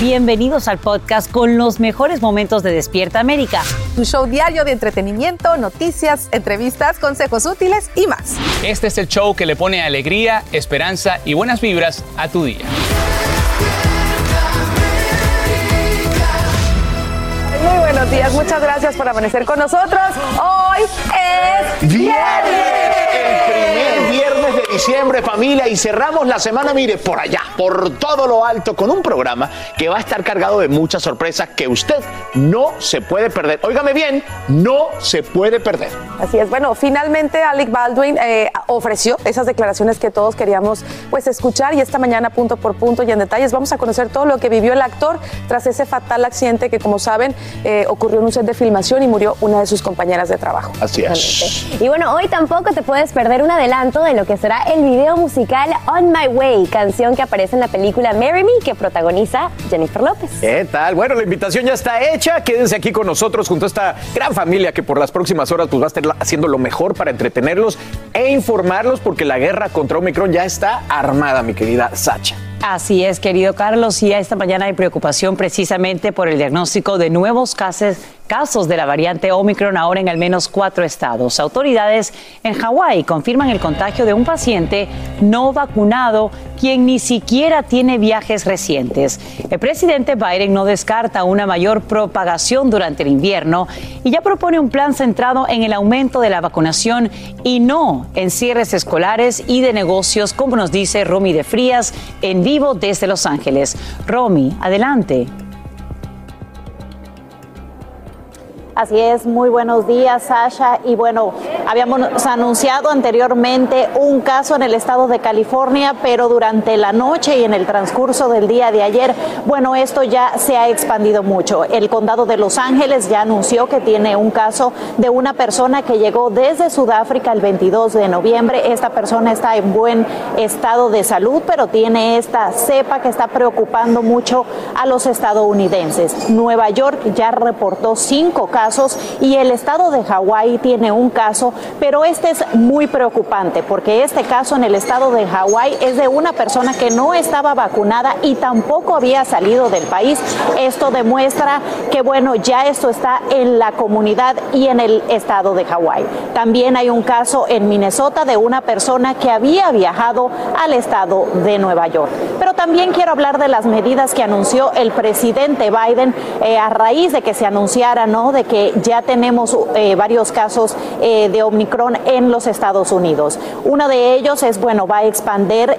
Bienvenidos al podcast con los mejores momentos de Despierta América. Tu show diario de entretenimiento, noticias, entrevistas, consejos útiles y más. Este es el show que le pone alegría, esperanza y buenas vibras a tu día. Muy buenos días, muchas gracias por amanecer con nosotros. Hoy es viernes. El primer viernes de diciembre, familia, y cerramos la semana, mire, por allá, por todo lo alto, con un programa que va a estar cargado de muchas sorpresas que usted no se puede perder. Óigame bien, no se puede perder. Así es, bueno, finalmente Alec Baldwin eh, ofreció esas declaraciones que todos queríamos pues escuchar y esta mañana punto por punto y en detalles vamos a conocer todo lo que vivió el actor tras ese fatal accidente que como saben eh, ocurrió en un set de filmación y murió una de sus compañeras de trabajo. Así es. Y bueno, hoy tampoco te puedes perder un adelanto de lo que será el video musical On My Way, canción que aparece en la película Marry Me que protagoniza Jennifer López. ¿Qué tal? Bueno, la invitación ya está hecha. Quédense aquí con nosotros junto a esta gran familia que por las próximas horas pues, va a estar haciendo lo mejor para entretenerlos e informarlos porque la guerra contra Omicron ya está armada, mi querida Sacha. Así es, querido Carlos, y esta mañana hay preocupación precisamente por el diagnóstico de nuevos casos, casos de la variante Omicron ahora en al menos cuatro estados. Autoridades en Hawái confirman el contagio de un paciente no vacunado quien ni siquiera tiene viajes recientes. El presidente Biden no descarta una mayor propagación durante el invierno y ya propone un plan centrado en el aumento de la vacunación y no en cierres escolares y de negocios, como nos dice Romy de Frías en vivo desde Los Ángeles. Romy, adelante. Así es, muy buenos días, Sasha. Y bueno, habíamos anunciado anteriormente un caso en el estado de California, pero durante la noche y en el transcurso del día de ayer, bueno, esto ya se ha expandido mucho. El condado de Los Ángeles ya anunció que tiene un caso de una persona que llegó desde Sudáfrica el 22 de noviembre. Esta persona está en buen estado de salud, pero tiene esta cepa que está preocupando mucho a los estadounidenses. Nueva York ya reportó cinco casos y el estado de Hawái tiene un caso, pero este es muy preocupante porque este caso en el estado de Hawái es de una persona que no estaba vacunada y tampoco había salido del país. Esto demuestra que bueno, ya esto está en la comunidad y en el estado de Hawái. También hay un caso en Minnesota de una persona que había viajado al estado de Nueva York. Pero también quiero hablar de las medidas que anunció el presidente Biden eh, a raíz de que se anunciara, ¿no? De que ya tenemos eh, varios casos eh, de Omicron en los Estados Unidos. Uno de ellos es, bueno, va a expander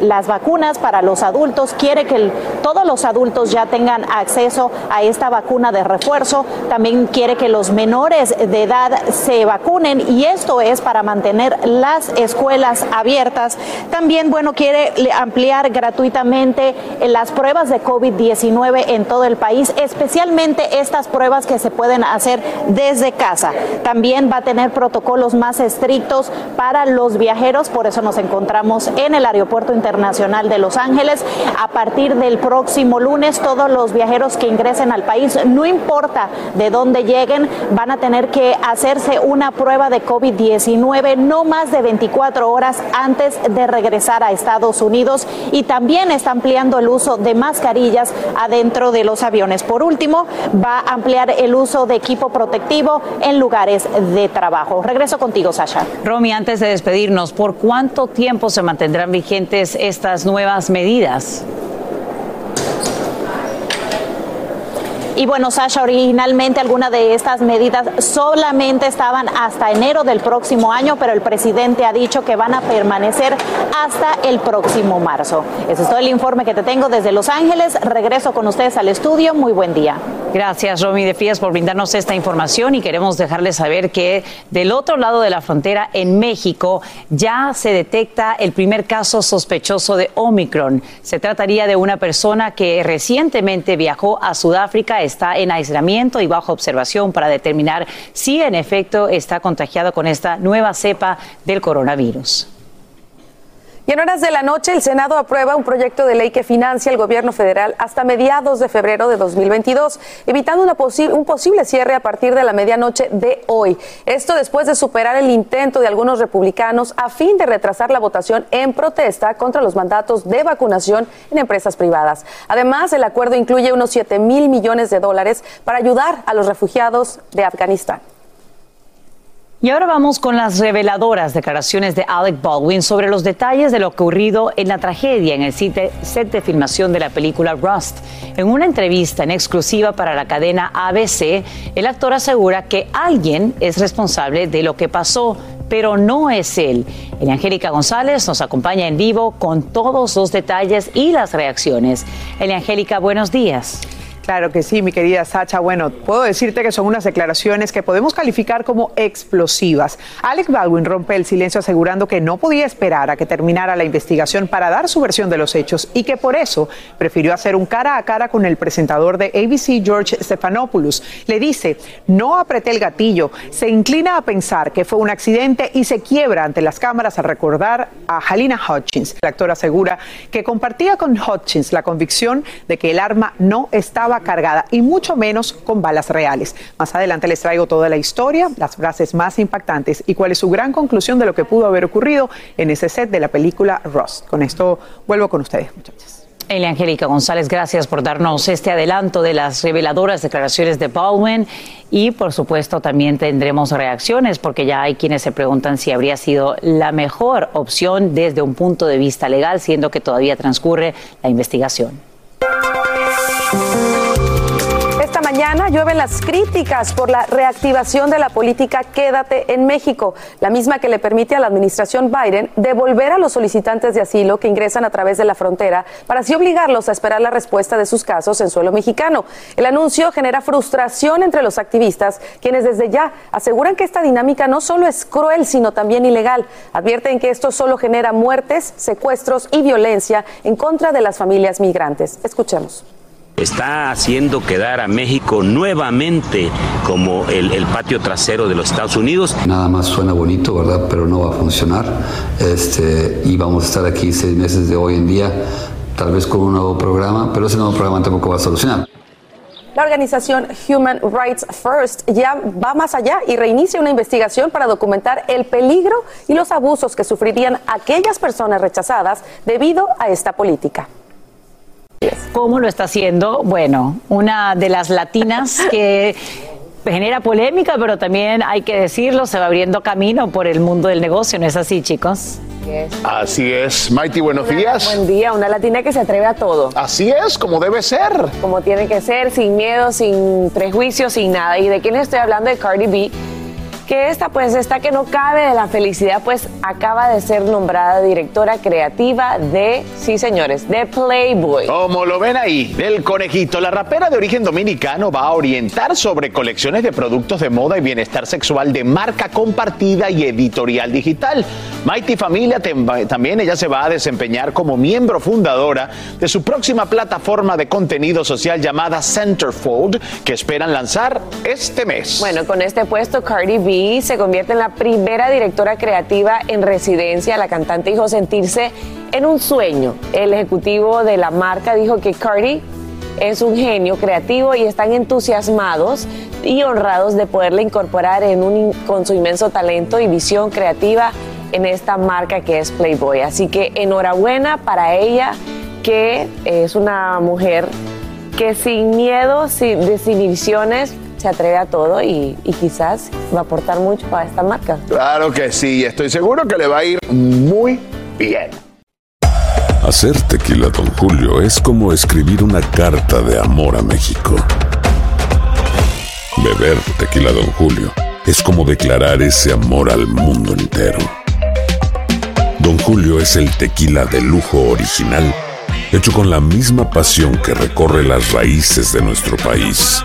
las vacunas para los adultos, quiere que todos los adultos ya tengan acceso a esta vacuna de refuerzo, también quiere que los menores de edad se vacunen y esto es para mantener las escuelas abiertas. También, bueno, quiere ampliar gratuitamente las pruebas de COVID-19 en todo el país, especialmente estas pruebas que se pueden hacer desde casa. También va a tener protocolos más estrictos para los viajeros, por eso nos encontramos en el Aeropuerto Internacional de Los Ángeles. A partir del próximo lunes, todos los viajeros que ingresen al país, no importa de dónde lleguen, van a tener que hacerse una prueba de COVID-19 no más de 24 horas antes de regresar a Estados Unidos y también está ampliando el uso de mascarillas adentro de los aviones. Por último, va a ampliar el uso de equipo protectivo en lugares de trabajo. Regreso contigo, Sasha. Romy, antes de despedirnos, ¿por cuánto tiempo se mantendrán vigentes estas nuevas medidas? Y bueno, Sasha, originalmente algunas de estas medidas solamente estaban hasta enero del próximo año, pero el presidente ha dicho que van a permanecer hasta el próximo marzo. Ese es todo el informe que te tengo desde Los Ángeles. Regreso con ustedes al estudio. Muy buen día. Gracias, Romy de Fías, por brindarnos esta información y queremos dejarles saber que del otro lado de la frontera, en México, ya se detecta el primer caso sospechoso de Omicron. Se trataría de una persona que recientemente viajó a Sudáfrica, está en aislamiento y bajo observación para determinar si en efecto está contagiado con esta nueva cepa del coronavirus. Y en horas de la noche, el Senado aprueba un proyecto de ley que financia el gobierno federal hasta mediados de febrero de 2022, evitando una un posible cierre a partir de la medianoche de hoy. Esto después de superar el intento de algunos republicanos a fin de retrasar la votación en protesta contra los mandatos de vacunación en empresas privadas. Además, el acuerdo incluye unos 7 mil millones de dólares para ayudar a los refugiados de Afganistán. Y ahora vamos con las reveladoras declaraciones de Alec Baldwin sobre los detalles de lo ocurrido en la tragedia en el set de filmación de la película Rust. En una entrevista en exclusiva para la cadena ABC, el actor asegura que alguien es responsable de lo que pasó, pero no es él. El Angélica González nos acompaña en vivo con todos los detalles y las reacciones. Angélica, buenos días. Claro que sí, mi querida Sacha. Bueno, puedo decirte que son unas declaraciones que podemos calificar como explosivas. Alec Baldwin rompe el silencio asegurando que no podía esperar a que terminara la investigación para dar su versión de los hechos y que por eso prefirió hacer un cara a cara con el presentador de ABC, George Stephanopoulos. Le dice, no apreté el gatillo, se inclina a pensar que fue un accidente y se quiebra ante las cámaras al recordar a Halina Hutchins. El actor asegura que compartía con Hutchins la convicción de que el arma no estaba cargada y mucho menos con balas reales. Más adelante les traigo toda la historia, las frases más impactantes y cuál es su gran conclusión de lo que pudo haber ocurrido en ese set de la película Ross. Con esto vuelvo con ustedes, muchachos. Elia Angélica González, gracias por darnos este adelanto de las reveladoras declaraciones de Baldwin y por supuesto también tendremos reacciones porque ya hay quienes se preguntan si habría sido la mejor opción desde un punto de vista legal, siendo que todavía transcurre la investigación mañana llueven las críticas por la reactivación de la política Quédate en México, la misma que le permite a la administración Biden devolver a los solicitantes de asilo que ingresan a través de la frontera para así obligarlos a esperar la respuesta de sus casos en suelo mexicano. El anuncio genera frustración entre los activistas, quienes desde ya aseguran que esta dinámica no solo es cruel, sino también ilegal. Advierten que esto solo genera muertes, secuestros y violencia en contra de las familias migrantes. Escuchemos está haciendo quedar a México nuevamente como el, patio trasero de los Estados Unidos. Nada más suena bonito, ¿verdad? Pero no va a funcionar. Este, y vamos a estar aquí seis meses de hoy en día, tal vez con un nuevo programa, pero ese nuevo programa tampoco va a solucionar. La organización Human Rights First ya va más allá y reinicia una investigación para documentar el peligro y los abusos que sufrirían aquellas personas rechazadas debido a esta política. ¿Cómo lo está haciendo? Bueno, una de las latinas que genera polémica, pero también hay que decirlo, se va abriendo camino por el mundo del negocio, ¿no es así, chicos? Así es. Mighty, buenos días. Buen día, una latina que se atreve a todo. Así es, como debe ser. Como tiene que ser, sin miedo, sin prejuicios, sin nada. ¿Y de quién estoy hablando? De Cardi B que esta pues está que no cabe de la felicidad pues acaba de ser nombrada directora creativa de, sí señores, de Playboy. Como lo ven ahí, del conejito, la rapera de origen dominicano va a orientar sobre colecciones de productos de moda y bienestar sexual de marca compartida y editorial digital. Mighty Familia también ella se va a desempeñar como miembro fundadora de su próxima plataforma de contenido social llamada Centerfold que esperan lanzar este mes. Bueno, con este puesto Cardi B se convierte en la primera directora creativa en residencia. La cantante dijo sentirse en un sueño. El ejecutivo de la marca dijo que Cardi es un genio creativo y están entusiasmados y honrados de poderle incorporar en un, con su inmenso talento y visión creativa en esta marca que es Playboy. Así que enhorabuena para ella, que es una mujer que sin miedo, sin desinhibiciones, se atreve a todo y, y quizás va a aportar mucho para esta marca. Claro que sí, estoy seguro que le va a ir muy bien. Hacer tequila, Don Julio, es como escribir una carta de amor a México. Beber tequila, Don Julio, es como declarar ese amor al mundo entero. Don Julio es el tequila de lujo original, hecho con la misma pasión que recorre las raíces de nuestro país.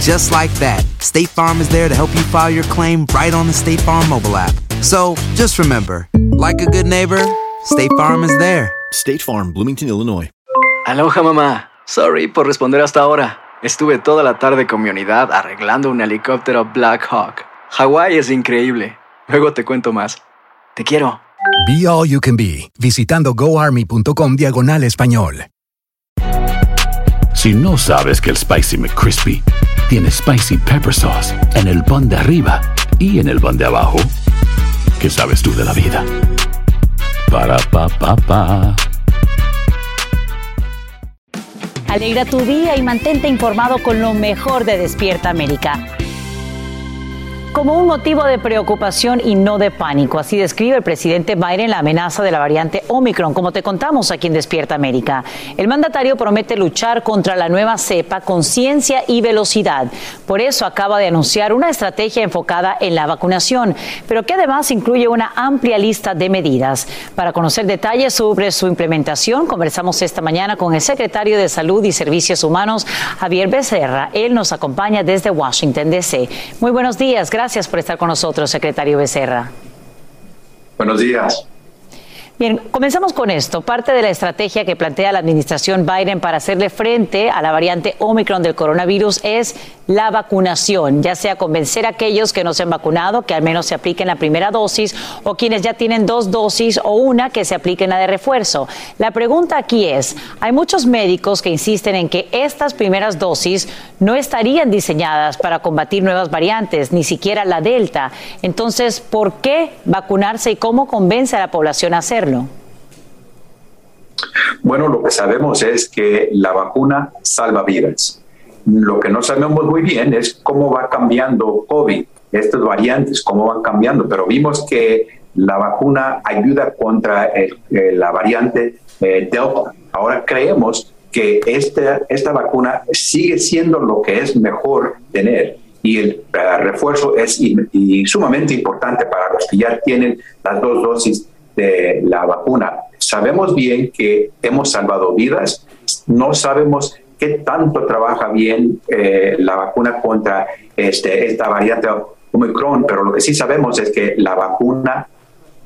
Just like that, State Farm is there to help you file your claim right on the State Farm mobile app. So just remember, like a good neighbor, State Farm is there. State Farm, Bloomington, Illinois. Aloha mamá. Sorry por responder hasta ahora. Estuve toda la tarde con mi unidad arreglando un helicóptero Black Hawk. Hawái es increíble. Luego te cuento más. Te quiero. Be All You Can Be, visitando goarmy.com diagonal español. Si no sabes que el Spicy McCrispy tiene Spicy Pepper Sauce en el pan de arriba y en el pan de abajo, ¿qué sabes tú de la vida? Para, pa, pa, pa. Alegra tu día y mantente informado con lo mejor de Despierta América. Como un motivo de preocupación y no de pánico, así describe el presidente Biden la amenaza de la variante Omicron, como te contamos aquí en Despierta América. El mandatario promete luchar contra la nueva cepa con ciencia y velocidad. Por eso acaba de anunciar una estrategia enfocada en la vacunación, pero que además incluye una amplia lista de medidas. Para conocer detalles sobre su implementación, conversamos esta mañana con el secretario de Salud y Servicios Humanos, Javier Becerra. Él nos acompaña desde Washington, D.C. Muy buenos días. Por estar con nosotros, secretario Becerra. Buenos días. Bien, comenzamos con esto. Parte de la estrategia que plantea la administración Biden para hacerle frente a la variante Omicron del coronavirus es la vacunación, ya sea convencer a aquellos que no se han vacunado que al menos se apliquen la primera dosis o quienes ya tienen dos dosis o una que se apliquen la de refuerzo. La pregunta aquí es, hay muchos médicos que insisten en que estas primeras dosis no estarían diseñadas para combatir nuevas variantes, ni siquiera la Delta. Entonces, ¿por qué vacunarse y cómo convence a la población a hacerlo? Bueno, lo que sabemos es que la vacuna salva vidas. Lo que no sabemos muy bien es cómo va cambiando COVID, estas variantes, cómo van cambiando, pero vimos que la vacuna ayuda contra eh, la variante eh, Delta. Ahora creemos que esta, esta vacuna sigue siendo lo que es mejor tener y el refuerzo es sumamente importante para los que ya tienen las dos dosis de la vacuna. Sabemos bien que hemos salvado vidas, no sabemos qué tanto trabaja bien eh, la vacuna contra este, esta variante Omicron, pero lo que sí sabemos es que la vacuna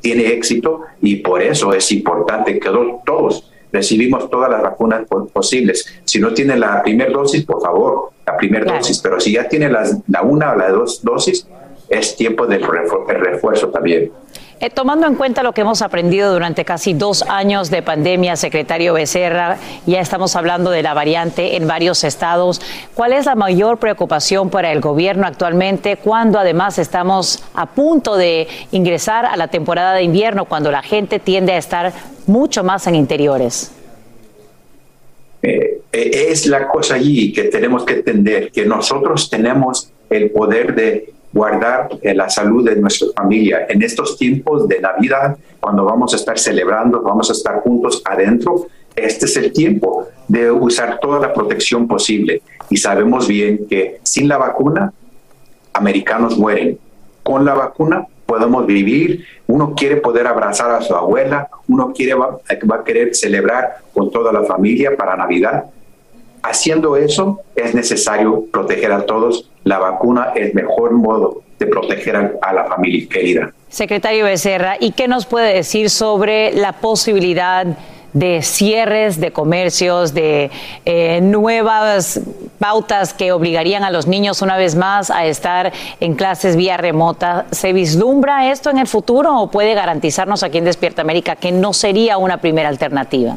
tiene éxito y por eso es importante que do- todos recibimos todas las vacunas po- posibles. Si no tiene la primera dosis, por favor, la primera Claro. dosis, pero si ya tiene las- la una o la dos dosis, es tiempo del refu- el refuerzo también. Eh, tomando en cuenta lo que hemos aprendido durante casi dos años de pandemia, secretario Becerra, ya estamos hablando de la variante en varios estados. ¿Cuál es la mayor preocupación para el gobierno actualmente cuando además estamos a punto de ingresar a la temporada de invierno, cuando la gente tiende a estar mucho más en interiores? Eh, eh, es la cosa allí que tenemos que entender, que nosotros tenemos el poder de guardar eh, la salud de nuestra familia. En estos tiempos de Navidad, cuando vamos a estar celebrando, vamos a estar juntos adentro, este es el tiempo de usar toda la protección posible. Y sabemos bien que sin la vacuna, americanos mueren. Con la vacuna podemos vivir. Uno quiere poder abrazar a su abuela, uno quiere va, va a querer celebrar con toda la familia para Navidad. Haciendo eso es necesario proteger a todos. La vacuna es el mejor modo de proteger a, la familia querida. Secretario Becerra, ¿y qué nos puede decir sobre la posibilidad de cierres de comercios, de eh, nuevas pautas que obligarían a los niños una vez más a estar en clases vía remota. ¿Se vislumbra esto en el futuro o puede garantizarnos aquí en Despierta América que no sería una primera alternativa?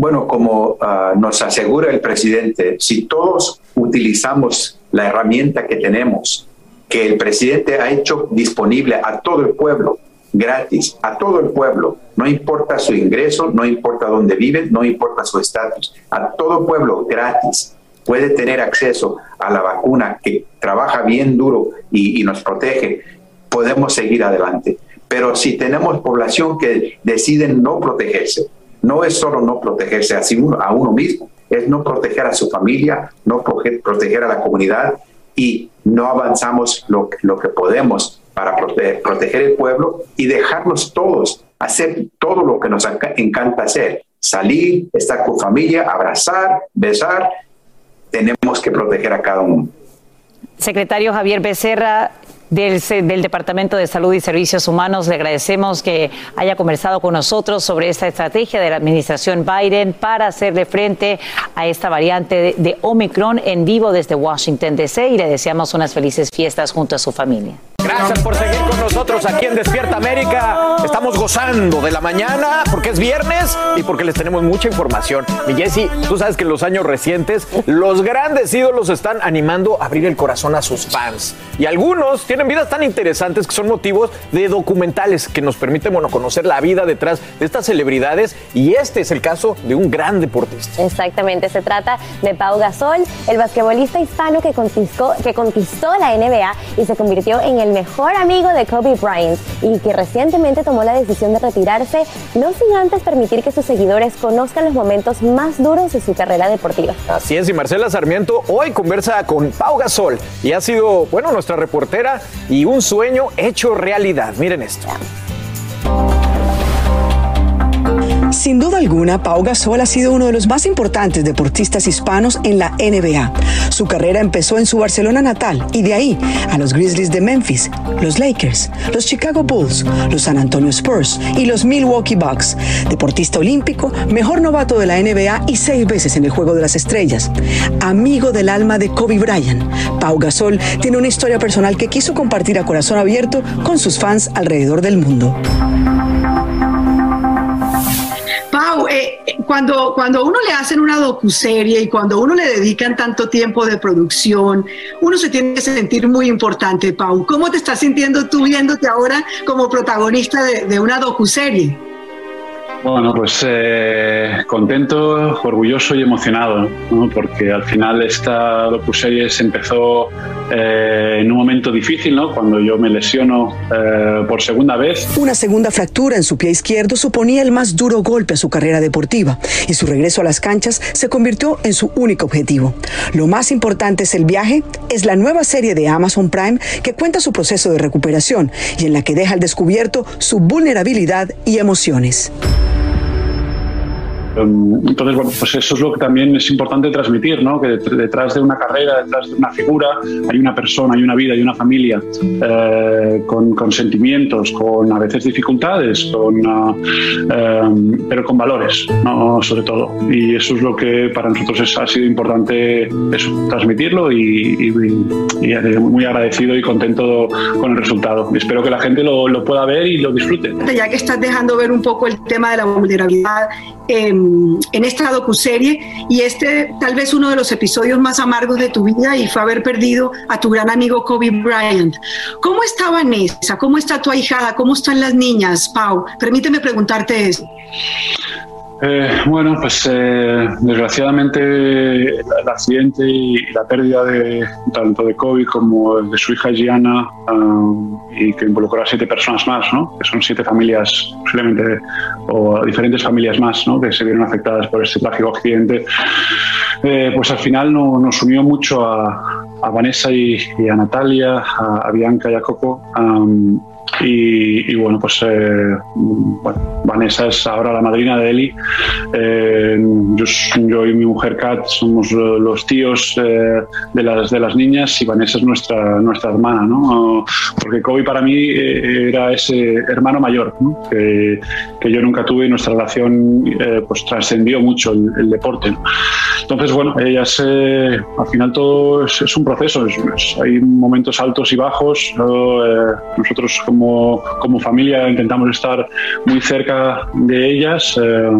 Bueno, como ah, nos asegura el presidente, si todos utilizamos la herramienta que tenemos, que el presidente ha hecho disponible a todo el pueblo, gratis, a todo el pueblo, no importa su ingreso, no importa dónde vive, no importa su estatus, a todo pueblo gratis puede tener acceso a la vacuna que trabaja bien duro y, nos protege, podemos seguir adelante. Pero si tenemos población que deciden no protegerse, no es solo no protegerse a, uno, a uno mismo, es no proteger a su familia, no proteger a la comunidad y no avanzamos lo, lo que podemos para proteger, proteger el pueblo y dejarnos todos hacer todo lo que nos encanta hacer, salir, estar con familia, abrazar, besar, tenemos que proteger a cada uno. Secretario Javier Becerra, del, del, Departamento de Salud y Servicios Humanos. Le agradecemos que haya conversado con nosotros sobre esta estrategia de la administración Biden para hacerle frente a esta variante de, de Omicron en vivo desde Washington, D.C. y le deseamos unas felices fiestas junto a su familia. Gracias por seguir con nosotros aquí en Despierta América. Estamos gozando de la mañana porque es viernes y porque les tenemos mucha información. Mi tú sabes que en los años recientes los grandes ídolos están animando a abrir el corazón a sus fans. Y algunos tienen vidas tan interesantes que son motivos de documentales que nos permiten bueno, conocer la vida detrás de estas celebridades. Y este es el caso de un gran deportista. Exactamente, se trata de Pau Gasol, el basquetbolista hispano que conquistó, que conquistó la NBA y se convirtió en el mejor amigo de Kobe Bryant y que recientemente tomó la decisión de retirarse, no sin antes permitir que sus seguidores conozcan los momentos más duros de su carrera deportiva. Así es, y Marcela Sarmiento hoy conversa con Pau Gasol y ha sido, bueno, nuestra reportera y un sueño hecho realidad. Miren esto. Sin duda alguna, Pau Gasol ha sido uno de los más importantes deportistas hispanos en la NBA. Su carrera empezó en su Barcelona natal y de ahí a los Grizzlies de Memphis, los Lakers, los Chicago Bulls, los San Antonio Spurs y los Milwaukee Bucks. Deportista olímpico, mejor novato de la NBA y seis veces en el Juego de las Estrellas. Amigo del alma de Kobe Bryant, Pau Gasol tiene una historia personal que quiso compartir a corazón abierto con sus fans alrededor del mundo. Cuando, cuando uno le hacen una docuserie y cuando uno le dedican tanto tiempo de producción, uno se tiene que sentir muy importante, Pau. ¿Cómo te estás sintiendo tú viéndote ahora como protagonista de, una docuserie? Bueno, pues eh, contento, orgulloso y emocionado, ¿no? porque al final esta docuserie se empezó eh, en un momento difícil, ¿no? cuando yo me lesiono eh, por segunda vez. Una segunda fractura en su pie izquierdo suponía el más duro golpe a su carrera deportiva y su regreso a las canchas se convirtió en su único objetivo. Lo más importante es el viaje, es la nueva serie de Amazon Prime que cuenta su proceso de recuperación y en la que deja al descubierto su vulnerabilidad y emociones. Entonces, bueno, pues eso es lo que también es importante transmitir, ¿no? Que detrás de una carrera, detrás de una figura, hay una persona, hay una vida, hay una familia eh, con, con, sentimientos, con a veces dificultades, con, uh, eh, pero con valores, ¿no? Sobre todo. Y eso es lo que para nosotros es, ha sido importante eso, transmitirlo y, y, y, muy agradecido y contento con el resultado. Espero que la gente lo, lo pueda ver y lo disfrute. Ya que estás dejando ver un poco el tema de la vulnerabilidad, eh, en esta docuserie y este tal vez uno de los episodios más amargos de tu vida y fue haber perdido a tu gran amigo Kobe Bryant. ¿Cómo está Vanessa? ¿Cómo está tu ahijada? ¿Cómo están las niñas, Pau? Permíteme preguntarte eso. Eh, bueno, pues eh, desgraciadamente el accidente y la pérdida de tanto de Kobe como de su hija Gianna um, y que involucró a siete personas más, ¿no? que son siete familias posiblemente o diferentes familias más ¿no? que se vieron afectadas por este trágico accidente, eh, pues al final no, nos unió mucho a, a Vanessa y, a Natalia, a, a, Bianca y a Coco. Um, Y, bueno, pues bueno, Vanessa es ahora la madrina de Eli. Yo, yo, y mi mujer Kat somos los tíos de, las, de las niñas y Vanessa es nuestra, nuestra hermana, ¿no? Porque Kobe para mí era ese hermano mayor que, que, yo nunca tuve y nuestra relación pues trascendió mucho el, deporte. Entonces, bueno, ellas, eh, al final todo es, un proceso, hay momentos altos y bajos. Eh, nosotros como, como, familia intentamos estar muy cerca de ellas eh,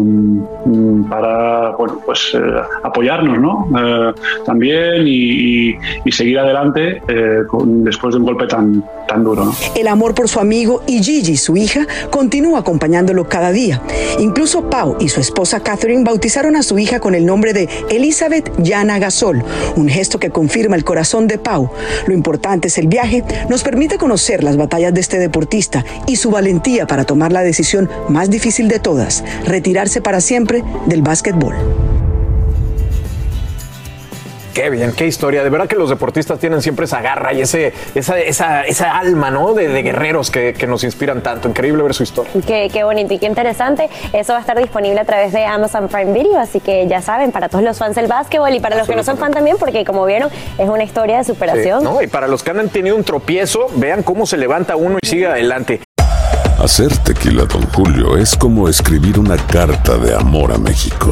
para, bueno, pues apoyarnos, ¿no? también y, y, seguir adelante después de un golpe tan, tan duro. ¿no? El amor por su amigo y Gigi, su hija, continúa acompañándolo cada día. Incluso Pau y su esposa Catherine bautizaron a su hija con el nombre de Elizabeth Yana Gasol, un gesto que confirma el corazón de Pau. Lo importante es el viaje, nos permite conocer las batallas de este y su valentía para tomar la decisión más difícil de todas, retirarse para siempre del básquetbol. Qué bien, qué historia. De verdad que los deportistas tienen siempre esa garra y ese, esa, esa, esa alma, ¿no? De, guerreros que, nos inspiran tanto. Increíble ver su historia. Qué, qué, bonito y qué interesante. Eso va a estar disponible a través de Amazon Prime Video, así que ya saben, para todos los fans del básquetbol y para los que no son fan también, porque como vieron, es una historia de superación. no, y para los que han tenido un tropiezo, vean cómo se levanta uno y sigue adelante. Hacer tequila, don Julio, es como escribir una carta de amor a México.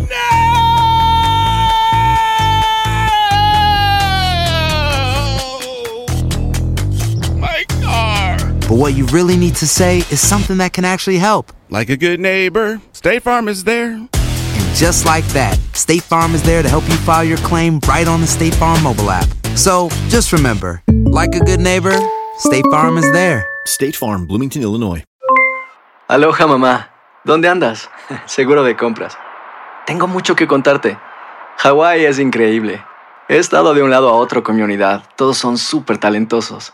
But what you really need to say is something that can actually help. Like a good neighbor, State Farm is there. And just like that, State Farm is there to help you file your claim right on the State Farm mobile app. So just remember, like a good neighbor, State Farm is there. State Farm, Bloomington, Illinois. Aloha, mamá. ¿Dónde andas? Seguro de compras. Tengo mucho que contarte. Hawái es increíble. He estado de un lado a otro con mi unidad. Todos son súper talentosos.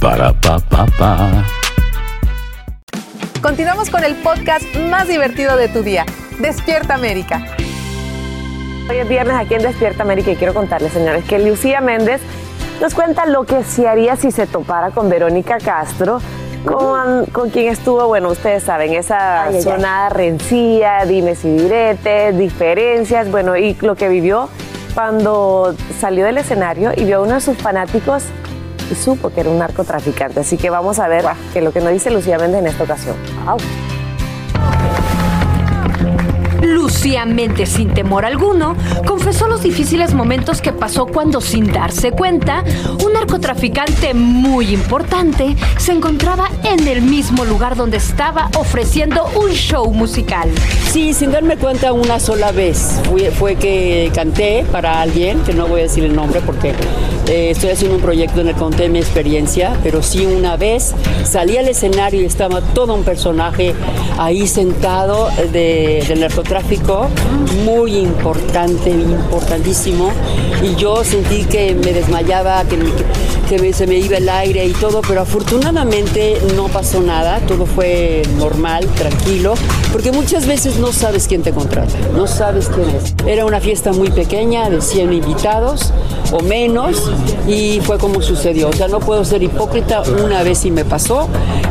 Para pa pa pa. Continuamos con el podcast más divertido de tu día, Despierta América. Hoy es viernes aquí en Despierta América y quiero contarles, señores, que Lucía Méndez nos cuenta lo que se haría si se topara con Verónica Castro, con, con quien estuvo, bueno, ustedes saben, esa zona rencilla, dimes y diretes, diferencias, bueno, y lo que vivió cuando salió del escenario y vio a uno de sus fanáticos supo que era un narcotraficante. Así que vamos a ver qué lo que nos dice Lucía Méndez en esta ocasión. Lucía Méndez, sin temor alguno, confesó los difíciles momentos que pasó cuando, sin darse cuenta, un narcotraficante muy importante se encontraba en el mismo lugar donde estaba ofreciendo un show musical. Sí, sin darme cuenta una sola vez. Fue, que canté para alguien, que no voy a decir el nombre porque eh, estoy haciendo un proyecto en el que conté mi experiencia, pero sí una vez salí al escenario y estaba todo un personaje ahí sentado de, del narcotráfico, muy importante, importantísimo, y yo sentí que me desmayaba, que, que se me iba el aire y todo, pero afortunadamente no pasó nada, todo fue normal, tranquilo, porque muchas veces no sabes quién te contrata, no sabes quién es. Era una fiesta muy pequeña de 100 invitados o menos y fue como sucedió. O sea, no puedo ser hipócrita, una vez sí me pasó,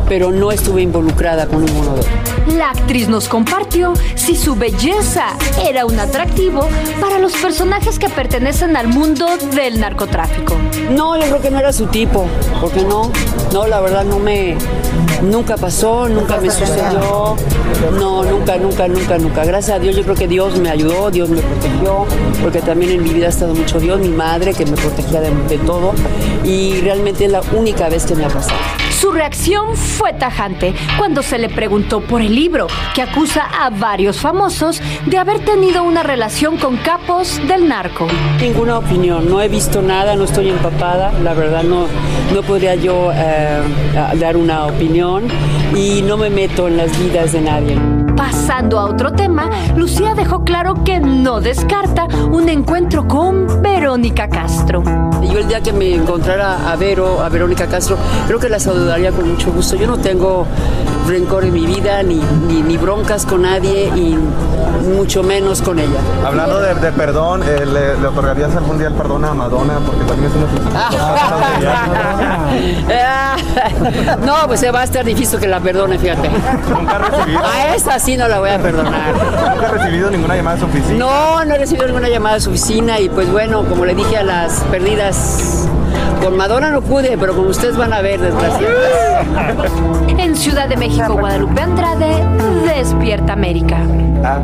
pero no estuve involucrada con ninguno de ellos. La actriz nos compartió si su belleza era un atractivo para los personajes que pertenecen al mundo del narcotráfico. No, yo creo que no era su tipo, porque no, no, la verdad no me, nunca pasó, nunca me sucedió, no, nunca, nunca, nunca, nunca. Gracias a Dios, yo creo que Dios me ayudó, Dios me protegió, porque también en mi vida ha estado mucho Dios, mi madre que me protegía de, de todo, y realmente es la única vez que me ha pasado. Su reacción fue tajante cuando se le preguntó por el libro que acusa a varios famosos de haber tenido una relación con capos del narco. Ninguna opinión, no he visto nada, no estoy empapada, la verdad no, no podría yo eh, dar una opinión y no me meto en las vidas de nadie. Pasando a otro tema, Lucía dejó claro que no descarta un encuentro con Verónica Castro. Yo el día que me encontrara a Vero, a Verónica Castro, creo que la saludaría con mucho gusto. Yo no tengo rencor en mi vida, ni, ni, ni broncas con nadie y mucho menos con ella. Hablando de, de perdón, eh, ¿le, ¿le otorgarías algún día el perdón a Madonna? Porque también es una no, pues se va a estar difícil que la perdone, fíjate. ¿Nunca ha recibido? A esa sí no la voy a perdonar. ¿Nunca ha recibido ninguna llamada de su oficina? No, no he recibido ninguna llamada de su oficina y pues bueno, como le dije a las perdidas, con Madonna no pude, pero con ustedes van a ver, desgraciadas. En Ciudad de México, Guadalupe Andrade, Despierta América. Ah,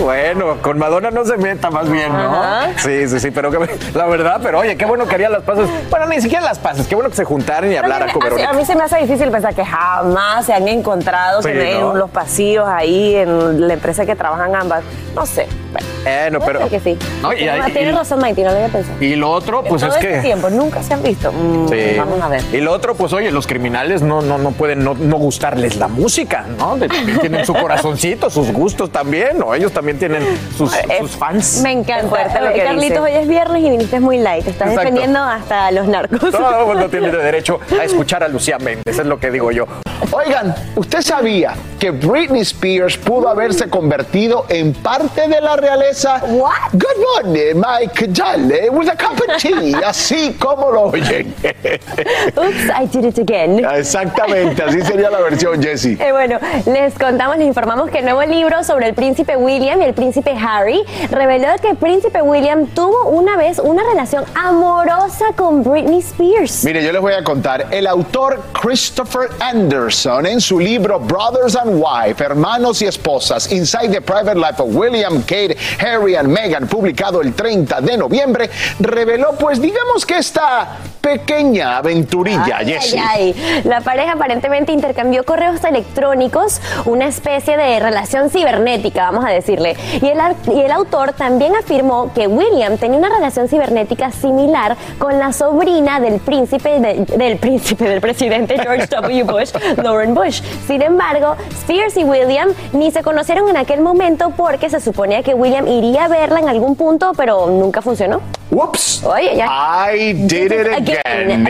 bueno, con Madonna no se meta más bien, ¿no? Ajá. Sí, sí, sí, pero que, la verdad, pero oye, qué bueno que harían las pases. Bueno, ni siquiera las pases, qué bueno que se juntaran y hablaran con A, Verónica. a mí se me hace difícil pensar que jamás se han encontrado Sí, en ¿no? los pasillos ahí, en la empresa que trabajan ambas. No sé. Bueno, Bueno, puede pero. que sí. No, y, Ah, y- Tienes razón, Maiti, no lo había pensado. y lo otro, pues Todo es este que. tiempo nunca se han visto. Mm, Sí. Vamos a ver. Y lo otro, pues oye, los criminales no, no, no pueden no, no gustarles la música, ¿no? De- tienen su corazoncito, sus gustos también, ¿no? Ellos también tienen sus, sus fans. Me encanta. Fuerte lo que Carlitos, dice. hoy es viernes y viniste muy light. Estás Exacto. defendiendo hasta a los narcos. Todo el mundo tiene derecho a escuchar a Lucía Méndez, es lo que digo yo. Oigan, ¿usted sabía que Britney Spears pudo haberse convertido en parte de la realeza? What? Good morning, Mike Jale, with a cup of tea, así como lo oyen. Oops, I did it again. Exactamente, así sería la versión, Jessie. Eh, bueno, les contamos, les informamos que el nuevo libro sobre el príncipe William y el príncipe Harry reveló que el príncipe William tuvo una vez una relación amorosa con Britney Spears. Mire, yo les voy a contar. El autor Christopher Anderson, en su libro Brothers and Wife, Hermanos y Esposas, Inside the Private Life of William, Kate, Harry and Meghan, publicado el 30 de noviembre, reveló, pues digamos que esta pequeña aventurilla, Ay, Jessie. ay, ay. La pareja aparentemente intercambió correos electrónicos, una especie de relación cibernética, vamos a decirle. Y el, y el autor también afirmó que William tenía una relación cibernética similar con la sobrina del príncipe, de- del príncipe del presidente George W. Bush, Lauren Bush. Sin embargo, Spears y William ni se conocieron en aquel momento porque se suponía que William iría a verla en algún punto, pero nunca funcionó. Whoops. Oye, ya. I did it again.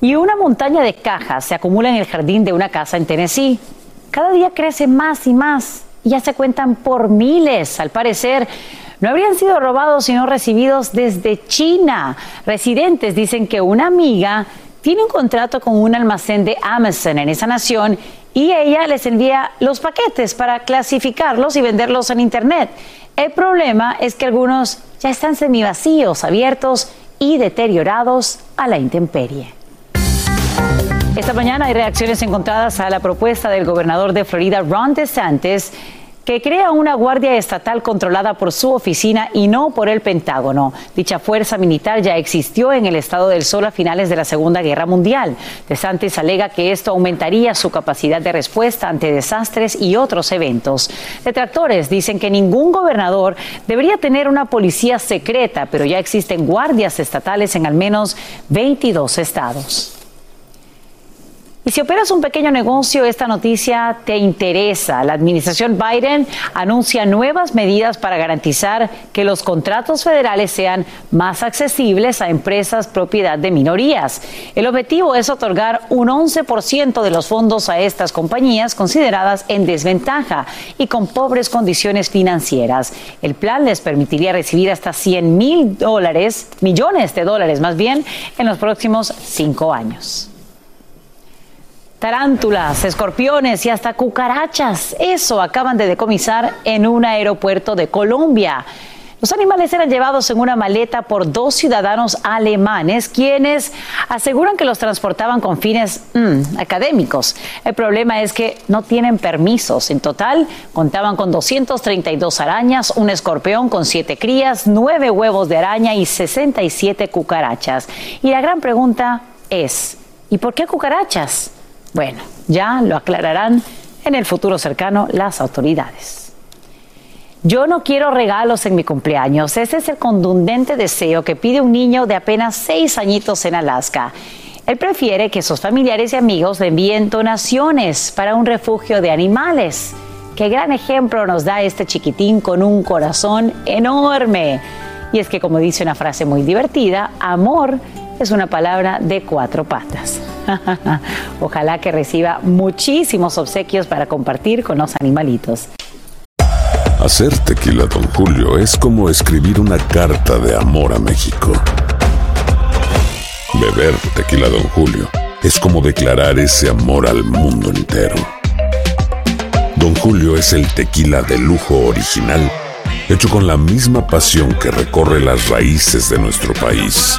Y una montaña de cajas se acumula en el jardín de una casa en Tennessee. Cada día crece más y más y ya se cuentan por miles. Al parecer, no habrían sido robados sino recibidos desde China. Residentes dicen que una amiga tiene un contrato con un almacén de Amazon en esa nación y ella les envía los paquetes para clasificarlos y venderlos en Internet. El problema es que algunos ya están semivacíos, abiertos y deteriorados a la intemperie. Esta mañana hay reacciones encontradas a la propuesta del gobernador de Florida, Ron DeSantis, que crea una guardia estatal controlada por su oficina y no por el Pentágono. Dicha fuerza militar ya existió en el Estado del Sol a finales de la Segunda Guerra Mundial. DeSantis alega que esto aumentaría su capacidad de respuesta ante desastres y otros eventos. Detractores dicen que ningún gobernador debería tener una policía secreta, pero ya existen guardias estatales en al menos 22 estados. Y si operas un pequeño negocio, esta noticia te interesa. La administración Biden anuncia nuevas medidas para garantizar que los contratos federales sean más accesibles a empresas propiedad de minorías. El objetivo es otorgar un 11% de los fondos a estas compañías consideradas en desventaja y con pobres condiciones financieras. El plan les permitiría recibir hasta 100 mil dólares, millones de dólares más bien, en los próximos cinco años. Tarántulas, escorpiones y hasta cucarachas. Eso acaban de decomisar en un aeropuerto de Colombia. Los animales eran llevados en una maleta por dos ciudadanos alemanes, quienes aseguran que los transportaban con fines mm, académicos. El problema es que no tienen permisos. En total, contaban con 232 arañas, un escorpión con siete crías, nueve huevos de araña y 67 cucarachas. Y la gran pregunta es, ¿y por qué cucarachas? Bueno, ya lo aclararán en el futuro cercano las autoridades. Yo no quiero regalos en mi cumpleaños. Ese es el contundente deseo que pide un niño de apenas seis añitos en Alaska. Él prefiere que sus familiares y amigos le envíen donaciones para un refugio de animales. Qué gran ejemplo nos da este chiquitín con un corazón enorme. Y es que, como dice una frase muy divertida, amor es una palabra de cuatro patas. Ojalá que reciba muchísimos obsequios para compartir con los animalitos. Hacer tequila, don Julio, es como escribir una carta de amor a México. Beber tequila, don Julio, es como declarar ese amor al mundo entero. Don Julio es el tequila de lujo original, hecho con la misma pasión que recorre las raíces de nuestro país.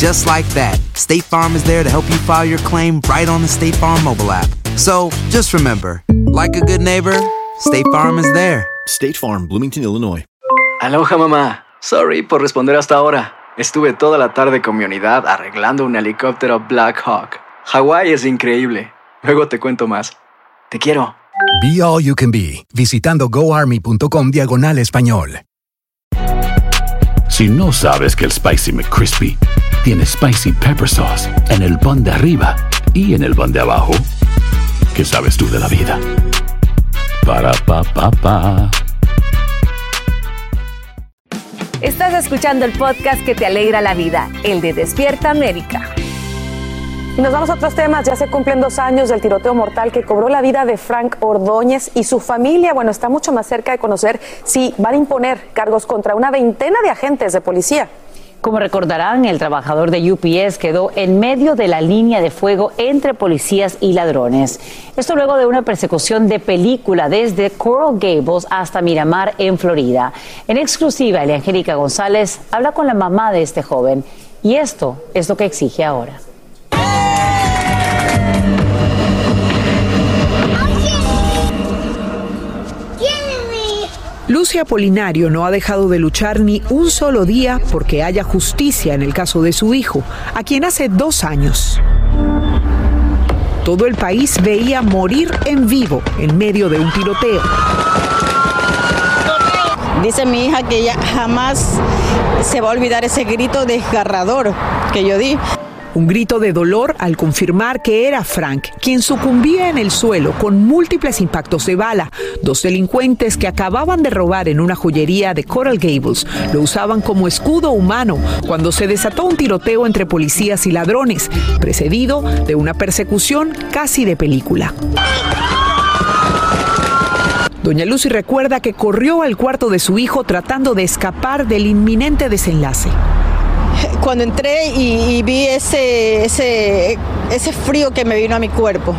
Just like that, State Farm is there to help you file your claim right on the State Farm mobile app. So just remember, like a good neighbor, State Farm is there. State Farm, Bloomington, Illinois. Aloha mamá. Sorry por responder hasta ahora. Estuve toda la tarde con mi unidad arreglando un helicóptero Black Hawk. Hawái es increíble. Luego te cuento más. Te quiero. Be All You Can Be, visitando goarmy.com diagonal español. Si no sabes que el Spicy McCrispy tiene Spicy Pepper Sauce en el pan de arriba y en el pan de abajo, ¿qué sabes tú de la vida? Para, pa, pa, pa. Estás escuchando el podcast que te alegra la vida, el de Despierta América. Y nos vamos a otros temas. Ya se cumplen dos años del tiroteo mortal que cobró la vida de Frank Ordóñez y su familia. Bueno, está mucho más cerca de conocer si van a imponer cargos contra una veintena de agentes de policía. Como recordarán, el trabajador de UPS quedó en medio de la línea de fuego entre policías y ladrones. Esto luego de una persecución de película desde Coral Gables hasta Miramar, en Florida. En exclusiva, Angélica González habla con la mamá de este joven y esto es lo que exige ahora. Lucia Polinario no ha dejado de luchar ni un solo día porque haya justicia en el caso de su hijo, a quien hace dos años. Todo el país veía morir en vivo en medio de un tiroteo. Dice mi hija que ella jamás se va a olvidar ese grito desgarrador que yo di. Un grito de dolor al confirmar que era Frank quien sucumbía en el suelo con múltiples impactos de bala. Dos delincuentes que acababan de robar en una joyería de Coral Gables lo usaban como escudo humano cuando se desató un tiroteo entre policías y ladrones, precedido de una persecución casi de película. Doña Lucy recuerda que corrió al cuarto de su hijo tratando de escapar del inminente desenlace. Cuando entré y, vi ese, ese, ese frío que me vino a mi cuerpo,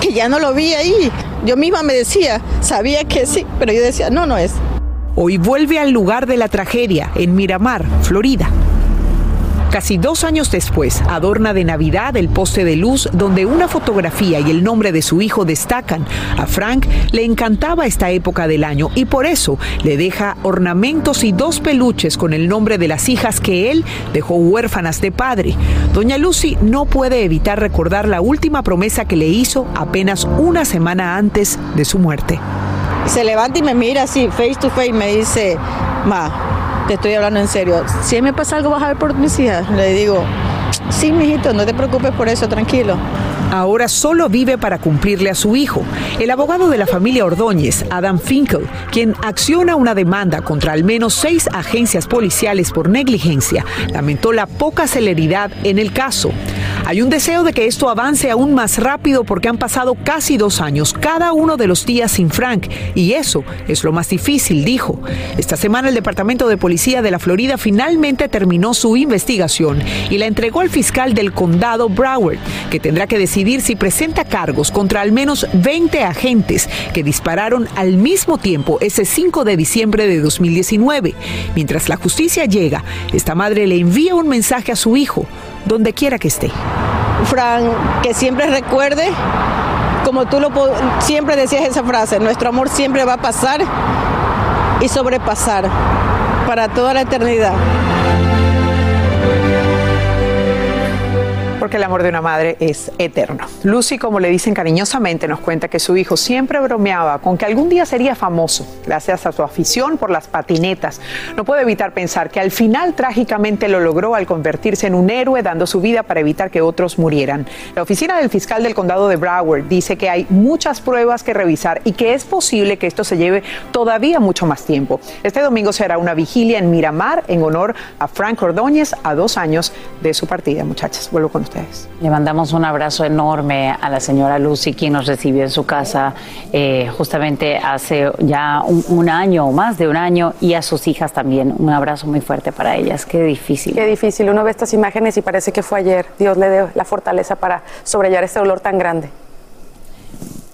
que ya no lo vi ahí. Yo misma me decía, sabía que sí, pero yo decía, no, no es. Hoy vuelve al lugar de la tragedia, en Miramar, Florida. Casi dos años después, adorna de Navidad el poste de luz donde una fotografía y el nombre de su hijo destacan. A Frank le encantaba esta época del año y por eso le deja ornamentos y dos peluches con el nombre de las hijas que él dejó huérfanas de padre. Doña Lucy no puede evitar recordar la última promesa que le hizo apenas una semana antes de su muerte. Se levanta y me mira así, face to face, me dice, ma, te estoy hablando en serio. Si me pasa algo, vas a ver por mis hijas. Le digo, sí, mijito, no te preocupes por eso, tranquilo. Ahora solo vive para cumplirle a su hijo. El abogado de la familia Ordóñez, Adam Finkel, quien acciona una demanda contra al menos seis agencias policiales por negligencia, lamentó la poca celeridad en el caso. Hay un deseo de que esto avance aún más rápido porque han pasado casi dos años, cada uno de los días sin Frank, y eso es lo más difícil, dijo. Esta semana el Departamento de Policía de la Florida finalmente terminó su investigación y la entregó al fiscal del condado Broward, que tendrá que decidir si presenta cargos contra al menos 20 agentes que dispararon al mismo tiempo ese 5 de diciembre de 2019. Mientras la justicia llega, esta madre le envía un mensaje a su hijo, donde quiera que esté. Fran, que siempre recuerde, como tú lo siempre decías esa frase, nuestro amor siempre va a pasar y sobrepasar para toda la eternidad. Porque el amor de una madre es eterno. Lucy, como le dicen cariñosamente, nos cuenta que su hijo siempre bromeaba con que algún día sería famoso, gracias a su afición por las patinetas. No puede evitar pensar que al final trágicamente lo logró al convertirse en un héroe dando su vida para evitar que otros murieran. La oficina del fiscal del condado de Broward dice que hay muchas pruebas que revisar y que es posible que esto se lleve todavía mucho más tiempo. Este domingo será una vigilia en Miramar en honor a Frank Ordóñez a dos años de su partida. Muchachas, vuelvo con ustedes. Le mandamos un abrazo enorme a la señora Lucy, quien nos recibió en su casa eh, justamente hace ya un, un, año o más de un año, y a sus hijas también. Un abrazo muy fuerte para ellas. Qué difícil. Qué difícil. Uno ve estas imágenes y parece que fue ayer. Dios le dé la fortaleza para sobrellevar este dolor tan grande.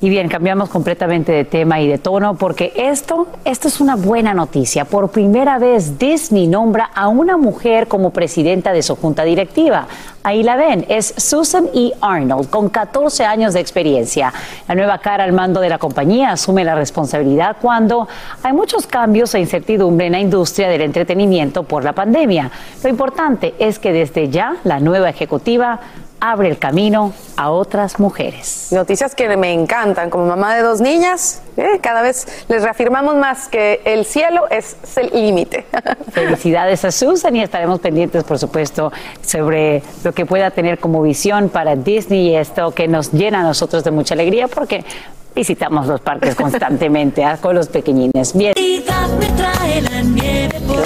Y bien, cambiamos completamente de tema y de tono porque esto, esto es una buena noticia. Por primera vez Disney nombra a una mujer como presidenta de su junta directiva. Ahí la ven, es Susan E. Arnold, con 14 años de experiencia. La nueva cara al mando de la compañía asume la responsabilidad cuando hay muchos cambios e incertidumbre en la industria del entretenimiento por la pandemia. Lo importante es que desde ya la nueva ejecutiva abre el camino a otras mujeres. Noticias que me encantan. Como mamá de dos niñas, ¿eh? cada vez les reafirmamos más que el cielo es el límite. Felicidades a Susan y estaremos pendientes, por supuesto, sobre lo que pueda tener como visión para Disney y esto que nos llena a nosotros de mucha alegría porque visitamos los parques constantemente ¿ah? con los pequeñines. Bien.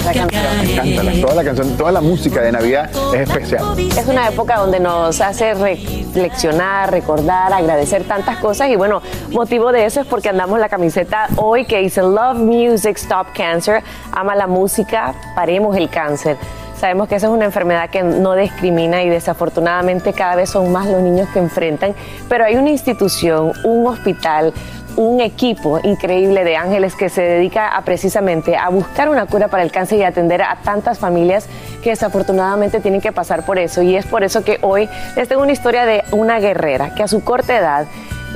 Me encanta, toda la canción, toda la música de Navidad es especial. Es una época donde nos hace reflexionar, recordar, agradecer tantas cosas y bueno, motivo de eso es porque andamos la camiseta hoy que dice Love Music Stop Cancer, ama la música, paremos el cáncer. Sabemos que esa es una enfermedad que no discrimina y desafortunadamente cada vez son más los niños que enfrentan, pero hay una institución, un hospital, un equipo increíble de ángeles que se dedica a precisamente a buscar una cura para el cáncer y atender a tantas familias que desafortunadamente tienen que pasar por eso. Y es por eso que hoy les tengo una historia de una guerrera que a su corta edad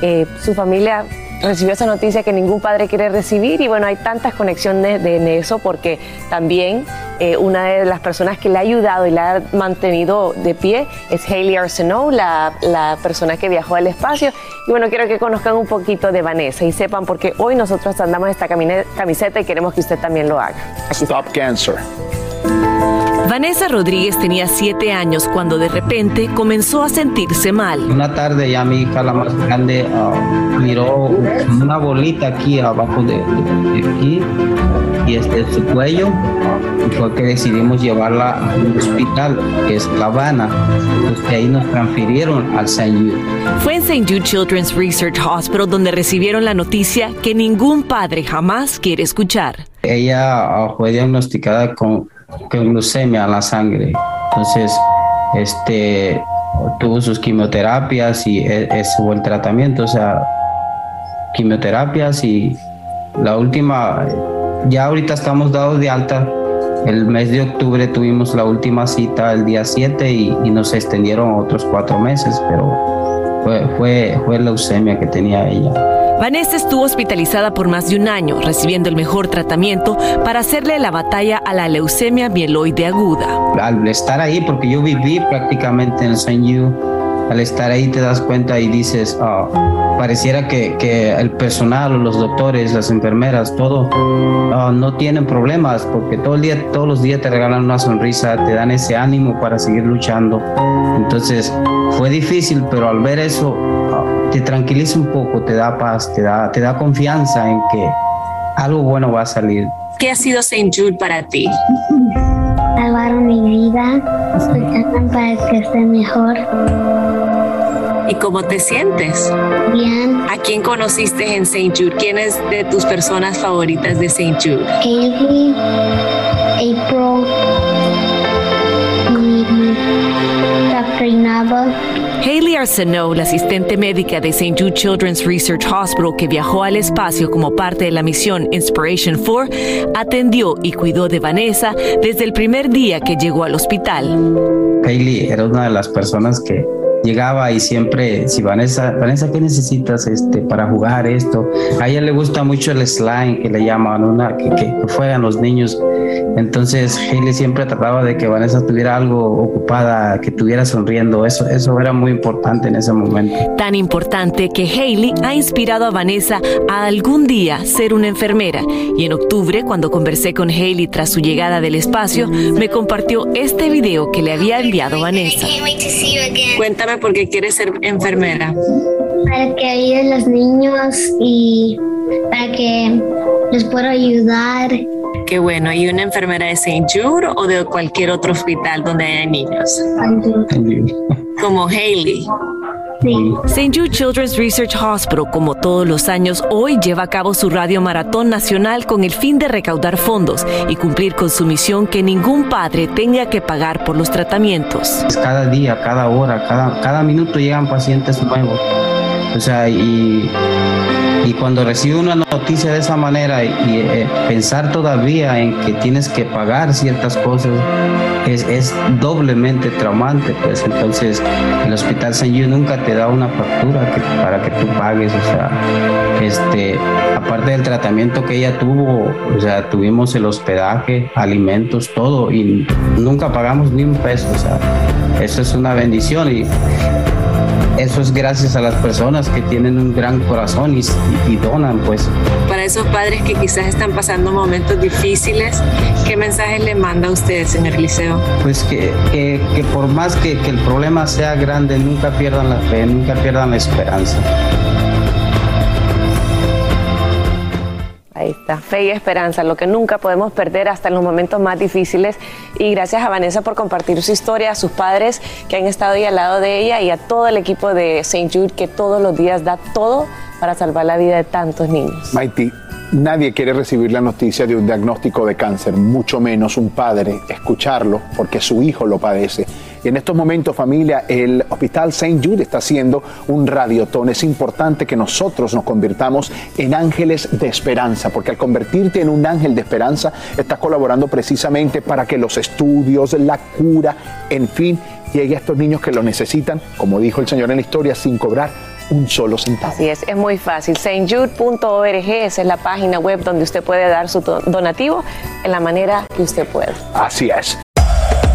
eh, su familia recibió esa noticia que ningún padre quiere recibir y bueno, hay tantas conexiones de, eso porque también eh, una de las personas que le ha ayudado y la ha mantenido de pie es Hayley Arsenault, la, la persona que viajó al espacio. Y bueno, quiero que conozcan un poquito de Vanessa y sepan porque hoy nosotros andamos esta camiseta y queremos que usted también lo haga. Stop Cancer. Vanessa Rodríguez tenía siete años cuando de repente comenzó a sentirse mal. Una tarde ya mi hija, la más grande, uh, miró una bolita aquí abajo de, de, de aquí y este su cuello y fue que decidimos llevarla a un hospital que es La Habana. Entonces de ahí nos transfirieron al St. Jude. Fue en St. Jude Children's Research Hospital donde recibieron la noticia que ningún padre jamás quiere escuchar. Ella uh, fue diagnosticada con con glucemia en la sangre. Entonces, este tuvo sus quimioterapias y e, ese el tratamiento, o sea, quimioterapias y la última, ya ahorita estamos dados de alta. El mes de octubre tuvimos la última cita el día 7 y, y nos extendieron otros cuatro meses, pero fue, fue, fue leucemia que tenía ella. Vanessa estuvo hospitalizada por más de un año, recibiendo el mejor tratamiento para hacerle la batalla a la leucemia mieloide aguda. Al estar ahí, porque yo viví prácticamente en St. Jude, al estar ahí te das cuenta y dices, ah, pareciera que, el personal, los doctores, las enfermeras, todo, ah, no tienen problemas porque todo día, todos los días te regalan una sonrisa, te dan ese ánimo para seguir luchando. Entonces fue difícil, pero al ver eso ah, te tranquiliza un poco, te da paz, te da, te da confianza en que algo bueno va a salir. ¿Qué ha sido St. Jude para ti? Salvaron mi vida, para que esté mejor. ¿Y cómo te sientes? Bien. ¿A quién conociste en St. Jude? ¿Quién es de tus personas favoritas de St. Jude? Katie, April, y Dr. Nava. Haley Arsenault, la asistente médica de St. Jude Children's Research Hospital que viajó al espacio como parte de la misión Inspiration 4, atendió y cuidó de Vanessa desde el primer día que llegó al hospital. Haley era una de las personas que llegaba y siempre, si Vanessa, Vanessa, ¿qué necesitas este, para jugar esto? A ella le gusta mucho el slime que le llaman, una, que, que juegan los niños. Entonces, Hailey siempre trataba de que Vanessa tuviera algo ocupada, que estuviera sonriendo. Eso, eso era muy importante en ese momento. Tan importante que Hailey ha inspirado a Vanessa a algún día ser una enfermera. Y en octubre, cuando conversé con Hailey tras su llegada del espacio, me compartió este video que le había enviado Vanessa. Cuéntame por qué quieres ser enfermera. Para que ayuden a los niños y para que les pueda ayudar. Qué bueno. ¿Y una enfermera de St. Jude o de cualquier otro hospital donde haya niños? Como Haley. St. Jude Children's Research Hospital, como todos los años, hoy lleva a cabo su radio maratón nacional con el fin de recaudar fondos y cumplir con su misión que ningún padre tenga que pagar por los tratamientos. Cada día, cada hora, cada, cada minuto llegan pacientes nuevos. O sea, y, y cuando recibe una noticia de esa manera y, eh, pensar todavía en que tienes que pagar ciertas cosas es, doblemente traumante. Pues entonces el Hospital San Jude nunca te da una factura para que tú pagues. O sea, este, aparte del tratamiento que ella tuvo, o sea, tuvimos el hospedaje, alimentos, todo y nunca pagamos ni un peso. O sea, eso es una bendición y eso es gracias a las personas que tienen un gran corazón y, y, donan, pues. Para esos padres que quizás están pasando momentos difíciles, ¿qué mensaje le manda a usted, señor Liceo? Pues que, que, que por más que, que el problema sea grande, nunca pierdan la fe, nunca pierdan la esperanza. Fe y esperanza, lo que nunca podemos perder hasta en los momentos más difíciles. Y gracias a Vanessa por compartir su historia, a sus padres que han estado ahí al lado de ella y a todo el equipo de St. Jude que todos los días da todo para salvar la vida de tantos niños. Maiti, nadie quiere recibir la noticia de un diagnóstico de cáncer, mucho menos un padre escucharlo porque su hijo lo padece. Y en estos momentos, familia, el Hospital St. Jude está haciendo un radiotón. Es importante que nosotros nos convirtamos en ángeles de esperanza, porque al convertirte en un ángel de esperanza, estás colaborando precisamente para que los estudios, la cura, en fin, llegue a estos niños que lo necesitan, como dijo el Señor en la historia, sin cobrar un solo centavo. Así es, es muy fácil. stjude.org, esa es la página web donde usted puede dar su donativo en la manera que usted pueda. Así es.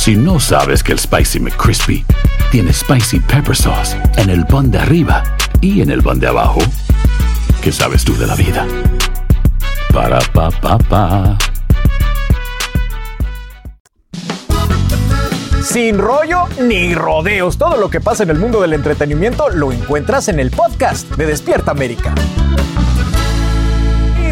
Si no sabes que el Spicy McCrispy tiene Spicy Pepper Sauce en el pan de arriba y en el pan de abajo, ¿qué sabes tú de la vida? Para, pa, pa, pa. Sin rollo ni rodeos. Todo lo que pasa en el mundo del entretenimiento lo encuentras en el podcast de Despierta América.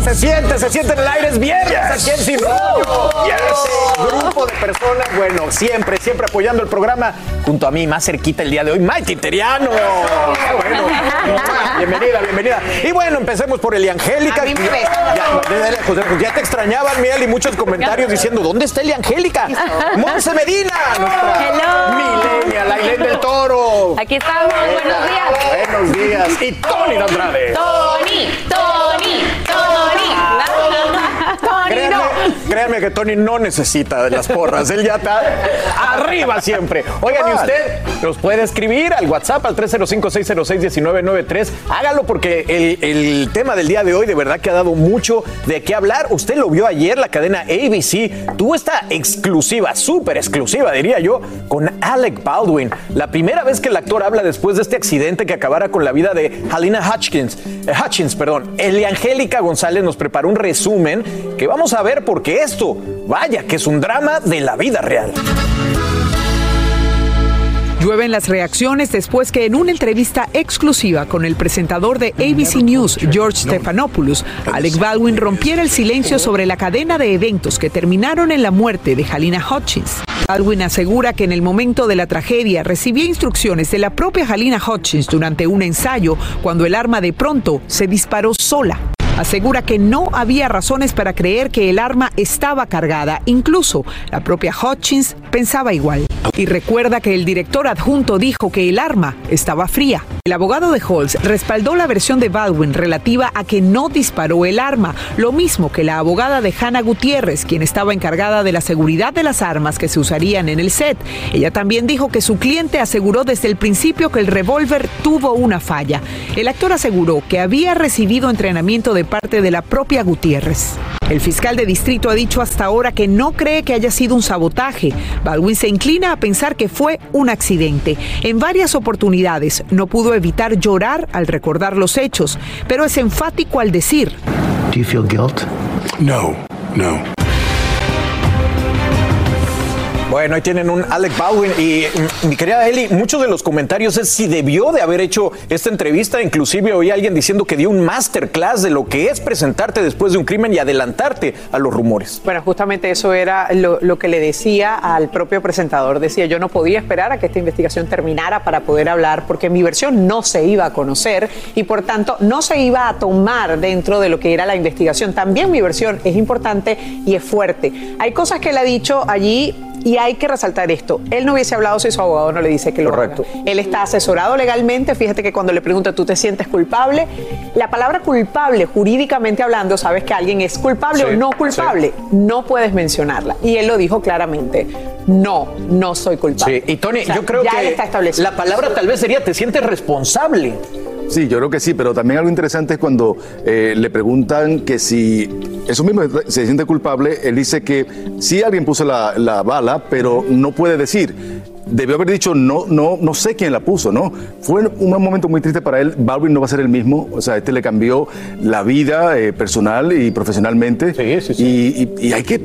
Se siente, se siente en el aire, es viernes aquí en Sin Rollo. Yes. Grupo de personas, bueno, siempre, siempre apoyando el programa. Junto a mí, más cerquita el día de hoy, Maite Teriano. Qué bueno. Bienvenida, bienvenida. Y bueno, empecemos por Eliangélica. Ya, ya, te extrañaban, Miel, y muchos comentarios diciendo, ¿dónde está Eliangélica? Monse Medina, nuestra Hello. millennial, Ailén del Toro. Aquí estamos, buenos días. Buenos días. Y Tony de Andrade. Tony, Tony. Tony, Créanme, que Tony no necesita de las porras. Él ya está arriba siempre. Oigan, y usted nos puede escribir al WhatsApp al 305-606-1993. Hágalo porque el, el tema del día de hoy de verdad que ha dado mucho de qué hablar. Usted lo vio ayer, la cadena ABC tuvo esta exclusiva, súper exclusiva, diría yo, con Alec Baldwin. La primera vez que el actor habla después de este accidente que acabara con la vida de Halina Hutchins. eh, Hutchins, perdón. Eliangélica González nos preparó un resumen que vamos a ver porque esto, vaya, que es un drama de la vida real. Llueven las reacciones después que en una entrevista exclusiva con el presentador de ABC News, George Stephanopoulos, Alec Baldwin rompiera el silencio sobre la cadena de eventos que terminaron en la muerte de Halina Hutchins. Baldwin asegura que en el momento de la tragedia recibía instrucciones de la propia Halina Hutchins durante un ensayo cuando el arma de pronto se disparó sola. Asegura que no había razones para creer que el arma estaba cargada. Incluso la propia Hutchins pensaba igual. Y recuerda que el director adjunto dijo que el arma estaba fría. El abogado de Halls respaldó la versión de Baldwin relativa a que no disparó el arma, lo mismo que la abogada de Hannah Gutiérrez, quien estaba encargada de la seguridad de las armas que se usarían en el set. Ella también dijo que su cliente aseguró desde el principio que el revólver tuvo una falla. El actor aseguró que había recibido entrenamiento de parte de la propia Gutiérrez. El fiscal de distrito ha dicho hasta ahora que no cree que haya sido un sabotaje. Baldwin se inclina a pensar que fue un accidente. En varias oportunidades no pudo evitar llorar al recordar los hechos, pero es enfático al decir, Do you feel guilt? No, no. Bueno, ahí tienen un Alec Baldwin y mm, mi querida Eli, muchos de los comentarios es si debió de haber hecho esta entrevista, inclusive oí a alguien diciendo que dio un masterclass de lo que es presentarte después de un crimen y adelantarte a los rumores. Bueno, justamente eso era lo, lo que le decía al propio presentador. Decía, yo no podía esperar a que esta investigación terminara para poder hablar porque mi versión no se iba a conocer y por tanto no se iba a tomar dentro de lo que era la investigación. También mi versión es importante y es fuerte. Hay cosas que él ha dicho allí y hay que resaltar esto. Él no hubiese hablado si su abogado no le dice que lo Correcto. Él está asesorado legalmente. Fíjate que cuando le pregunta, ¿tú te sientes culpable? La palabra culpable, jurídicamente hablando, sabes que alguien es culpable Sí, o no culpable. No puedes mencionarla. Y él lo dijo claramente. No, no soy culpable. Sí, y Tony, O sea, yo creo que está la palabra tal vez sería te sientes responsable. Sí, yo creo que sí, pero también algo interesante es cuando eh, le preguntan que si eso mismo se siente culpable, él dice que sí alguien puso la, la bala, pero no puede decir. Debió haber dicho, no, no, no sé quién la puso, ¿no? Fue un momento muy triste para él. Baldwin no va a ser el mismo. O sea, este le cambió la vida eh, personal y profesionalmente. Y, y- y hay que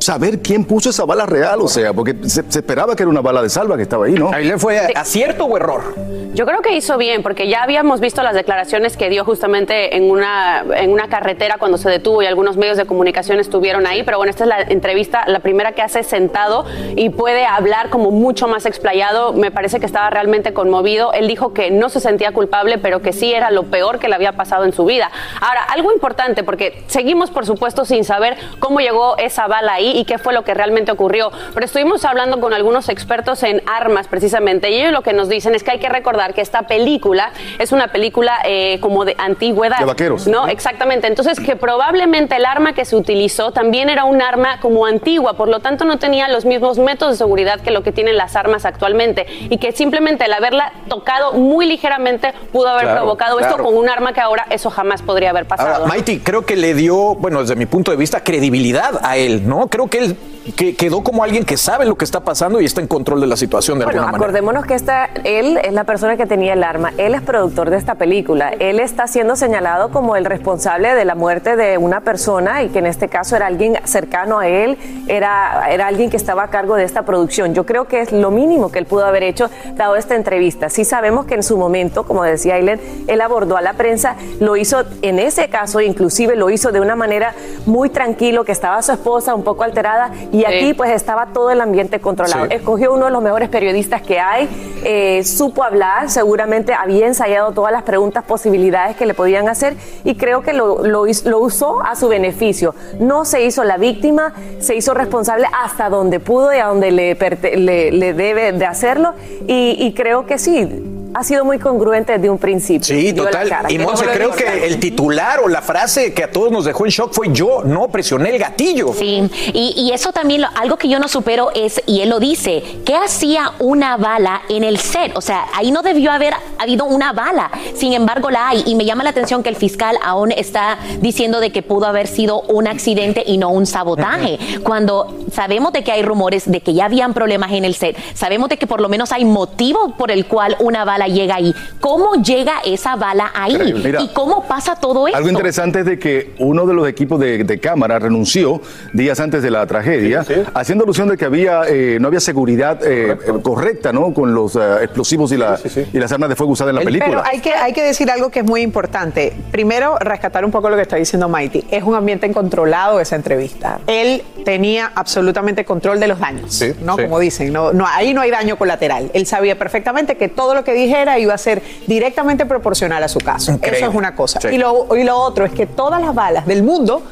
saber quién puso esa bala real, o sea, porque se, se esperaba que era una bala de salva que estaba ahí, ¿no? Ahí le fue acierto o error. Yo creo que hizo bien, porque ya habíamos visto las declaraciones que dio justamente en una, en una carretera cuando se detuvo y algunos medios de comunicación estuvieron ahí, pero bueno, esta es la entrevista, la primera que hace sentado y puede hablar como mucho más explayado. Me parece que estaba realmente conmovido. Él dijo que no se sentía culpable, pero que sí era lo peor que le había pasado en su vida. Ahora, algo importante, porque seguimos, por supuesto, sin saber cómo llegó esa bala ahí. Ahí y qué fue lo que realmente ocurrió. Pero estuvimos hablando con algunos expertos en armas precisamente y ellos lo que nos dicen es que hay que recordar que esta película es una película eh, como de antigüedad. De vaqueros. No, exactamente. Entonces que probablemente el arma que se utilizó también era un arma como antigua, por lo tanto no tenía los mismos métodos de seguridad que lo que tienen las armas actualmente y que simplemente el haberla tocado muy ligeramente pudo haber Claro, provocado esto con un arma que ahora eso jamás podría haber pasado. Ahora, Mighty, creo que le dio, bueno, desde mi punto de vista, credibilidad a él, ¿no? Creo que él que quedó como alguien que sabe lo que está pasando y está en control de la situación de Bueno, alguna manera. acordémonos que esta, él es la persona que tenía el arma, él es productor de esta película, él está siendo señalado como el responsable de la muerte de una persona y que en este caso era alguien cercano a él, era, era alguien que estaba a cargo de esta producción. Yo creo que es lo mínimo que él pudo haber hecho dado esta entrevista. Sí sabemos que en su momento, como decía Aileen, él abordó a la prensa, lo hizo en ese caso, inclusive lo hizo de una manera muy tranquilo, que estaba su esposa un poco alterada y aquí pues estaba todo el ambiente controlado. Sí. Escogió uno de los mejores periodistas que hay, eh, supo hablar, seguramente había ensayado todas las preguntas, posibilidades que le podían hacer y creo que lo, lo usó a su beneficio. No se hizo la víctima, se hizo responsable hasta donde pudo y a donde le, perte- le, le debe de hacerlo y, y creo que sí. Ha sido muy congruente desde un principio. Sí, Dio la total. cara, Y Monse, lo creo que el titular o la frase que a todos nos dejó en shock fue yo, no presioné el gatillo. Sí, y, y eso también, lo- algo que yo no supero es, y él lo dice, ¿qué hacía una bala en el set? O sea, ahí no debió haber habido una bala, sin embargo la hay, y me llama la atención que el fiscal aún está diciendo de que pudo haber sido un accidente y no un sabotaje, cuando sabemos de que hay rumores de que ya habían problemas en el set, sabemos de que por lo menos hay motivo por el cual una bala llega ahí. ¿Cómo llega esa bala ahí? Mira, ¿Y cómo pasa todo esto? Algo interesante es de que uno de los equipos de, de cámara renunció días antes de la tragedia, haciendo alusión de que había eh, no había seguridad eh, correcta, ¿no? Con los eh, explosivos y, la- y las armas de fuego usadas en la película. Pero hay que, hay que decir algo que es muy importante. Primero, rescatar un poco lo que está diciendo Mighty. Es un ambiente controlado esa entrevista. Él tenía absolutamente control de los daños, ¿no? sí. Como dicen, no, no, ahí no hay daño colateral. Él sabía perfectamente que todo lo que dijera iba a ser directamente proporcional a su caso. Increíble. Eso es una cosa. Sí. Y, lo, y lo otro es que todas las balas del mundo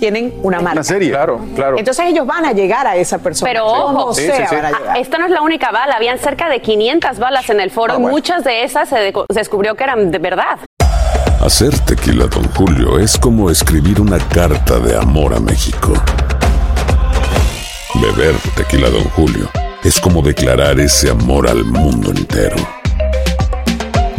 tienen una marca. Claro, claro. Entonces ellos van a llegar a esa persona. Pero ojo, sea, van a llegar. Ah, esta no es la única bala, habían cerca de 500 balas en el foro Ah, bueno. muchas de esas se descubrió que eran de verdad. Hacer tequila, Don Julio, es como escribir una carta de amor a México. Beber tequila, Don Julio, es como declarar ese amor al mundo entero.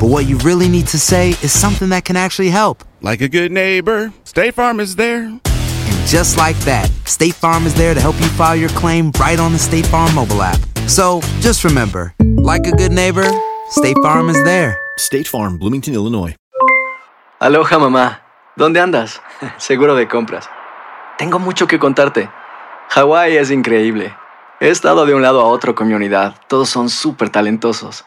but what you really need to say is something that can actually help. Like a good neighbor, State Farm is there. And just like that, State Farm is there to help you file your claim right on the State Farm mobile app. So just remember, like a good neighbor, State Farm is there. State Farm, Bloomington, Illinois. Aloha mamá, ¿dónde andas? Seguro de compras. Tengo mucho que contarte. Hawái es increíble. He estado de un lado a otro con mi unidad. Todos son súper talentosos.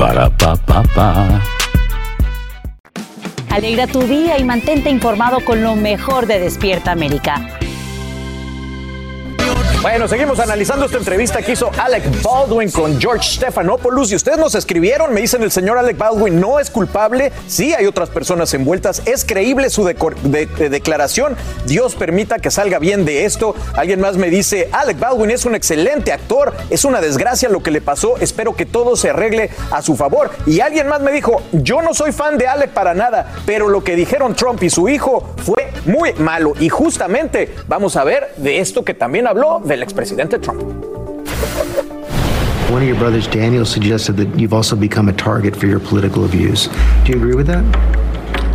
Para pa pa pa. Alegra tu día y mantente informado con lo mejor de Despierta América. Bueno, seguimos analizando esta entrevista que hizo Alec Baldwin con George Stephanopoulos y ustedes nos escribieron, me dicen el señor Alec Baldwin no es culpable, sí hay otras personas envueltas, es creíble su de- de- declaración, Dios permita que salga bien de esto. Alguien más me dice, Alec Baldwin es un excelente actor, es una desgracia lo que le pasó, espero que todo se arregle a su favor. Y alguien más me dijo, yo no soy fan de Alec para nada, pero lo que dijeron Trump y su hijo fue muy malo. Y justamente vamos a ver de esto que también habló del expresidente Trump. One of your brothers, Daniel, suggested that you've also become a target for your political views. Do you agree with that?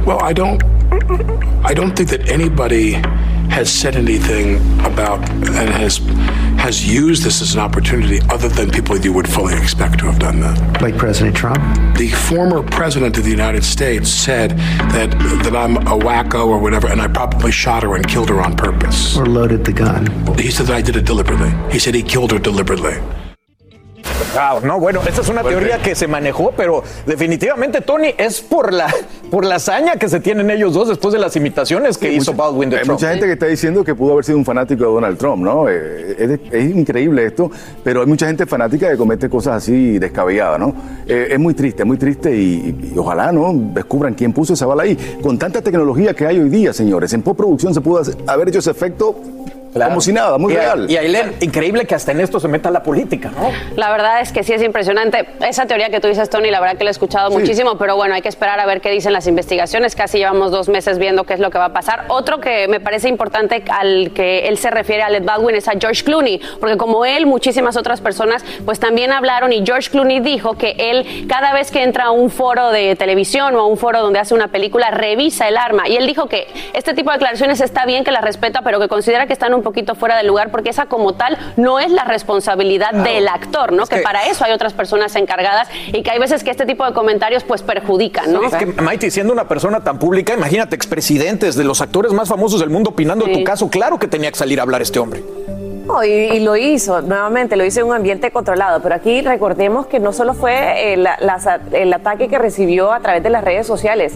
Well, I don't. I don't think that anybody has said anything about and has has used this as an opportunity other than people you would fully expect to have done that. Like President Trump? The former president of the United States said that that I'm a wacko or whatever, and I probably shot her and killed her on purpose. Or loaded the gun? He said that I did it deliberately. He said he killed her deliberately. No, bueno, esta es una teoría que se manejó, pero definitivamente, Tony, es por la, por la hazaña que se tienen ellos dos después de las imitaciones que hizo Baldwin de Hay mucha gente que está diciendo que pudo haber sido un fanático de Donald Trump, ¿no? Eh, es, es increíble esto, pero hay mucha gente fanática que comete cosas así descabelladas, ¿no? Eh, es muy triste, muy triste y, y ojalá, ¿no? Descubran quién puso esa bala ahí. Con tanta tecnología que hay hoy día, señores, en postproducción se pudo hacer- haber hecho ese efecto como si nada, muy y, real. Y Ailén, increíble que hasta en esto se meta la política, ¿no? La verdad es que sí es impresionante. Esa teoría que tú dices, Tony, la verdad que la he escuchado muchísimo, pero bueno, hay que esperar a ver qué dicen las investigaciones. Casi llevamos dos meses viendo qué es lo que va a pasar. Otro que me parece importante al que él se refiere, a Alec Baldwin, es a George Clooney, porque como él, muchísimas otras personas, pues también hablaron y George Clooney dijo que él, cada vez que entra a un foro de televisión o a un foro donde hace una película, revisa el arma. Y él dijo que este tipo de declaraciones está bien que las respeta, pero que considera que están un poquito fuera de lugar porque esa como tal no es la responsabilidad del actor, ¿no? Que, para eso hay otras personas encargadas y que hay veces que este tipo de comentarios pues perjudican, ¿no? Es que, Maite, siendo una persona tan pública, imagínate, expresidentes de los actores más famosos del mundo opinando tu caso, claro que tenía que salir a hablar este hombre. No, y, y lo hizo, nuevamente, lo hizo en un ambiente controlado. Pero aquí recordemos que no solo fue eh, la- el ataque que recibió a través de las redes sociales.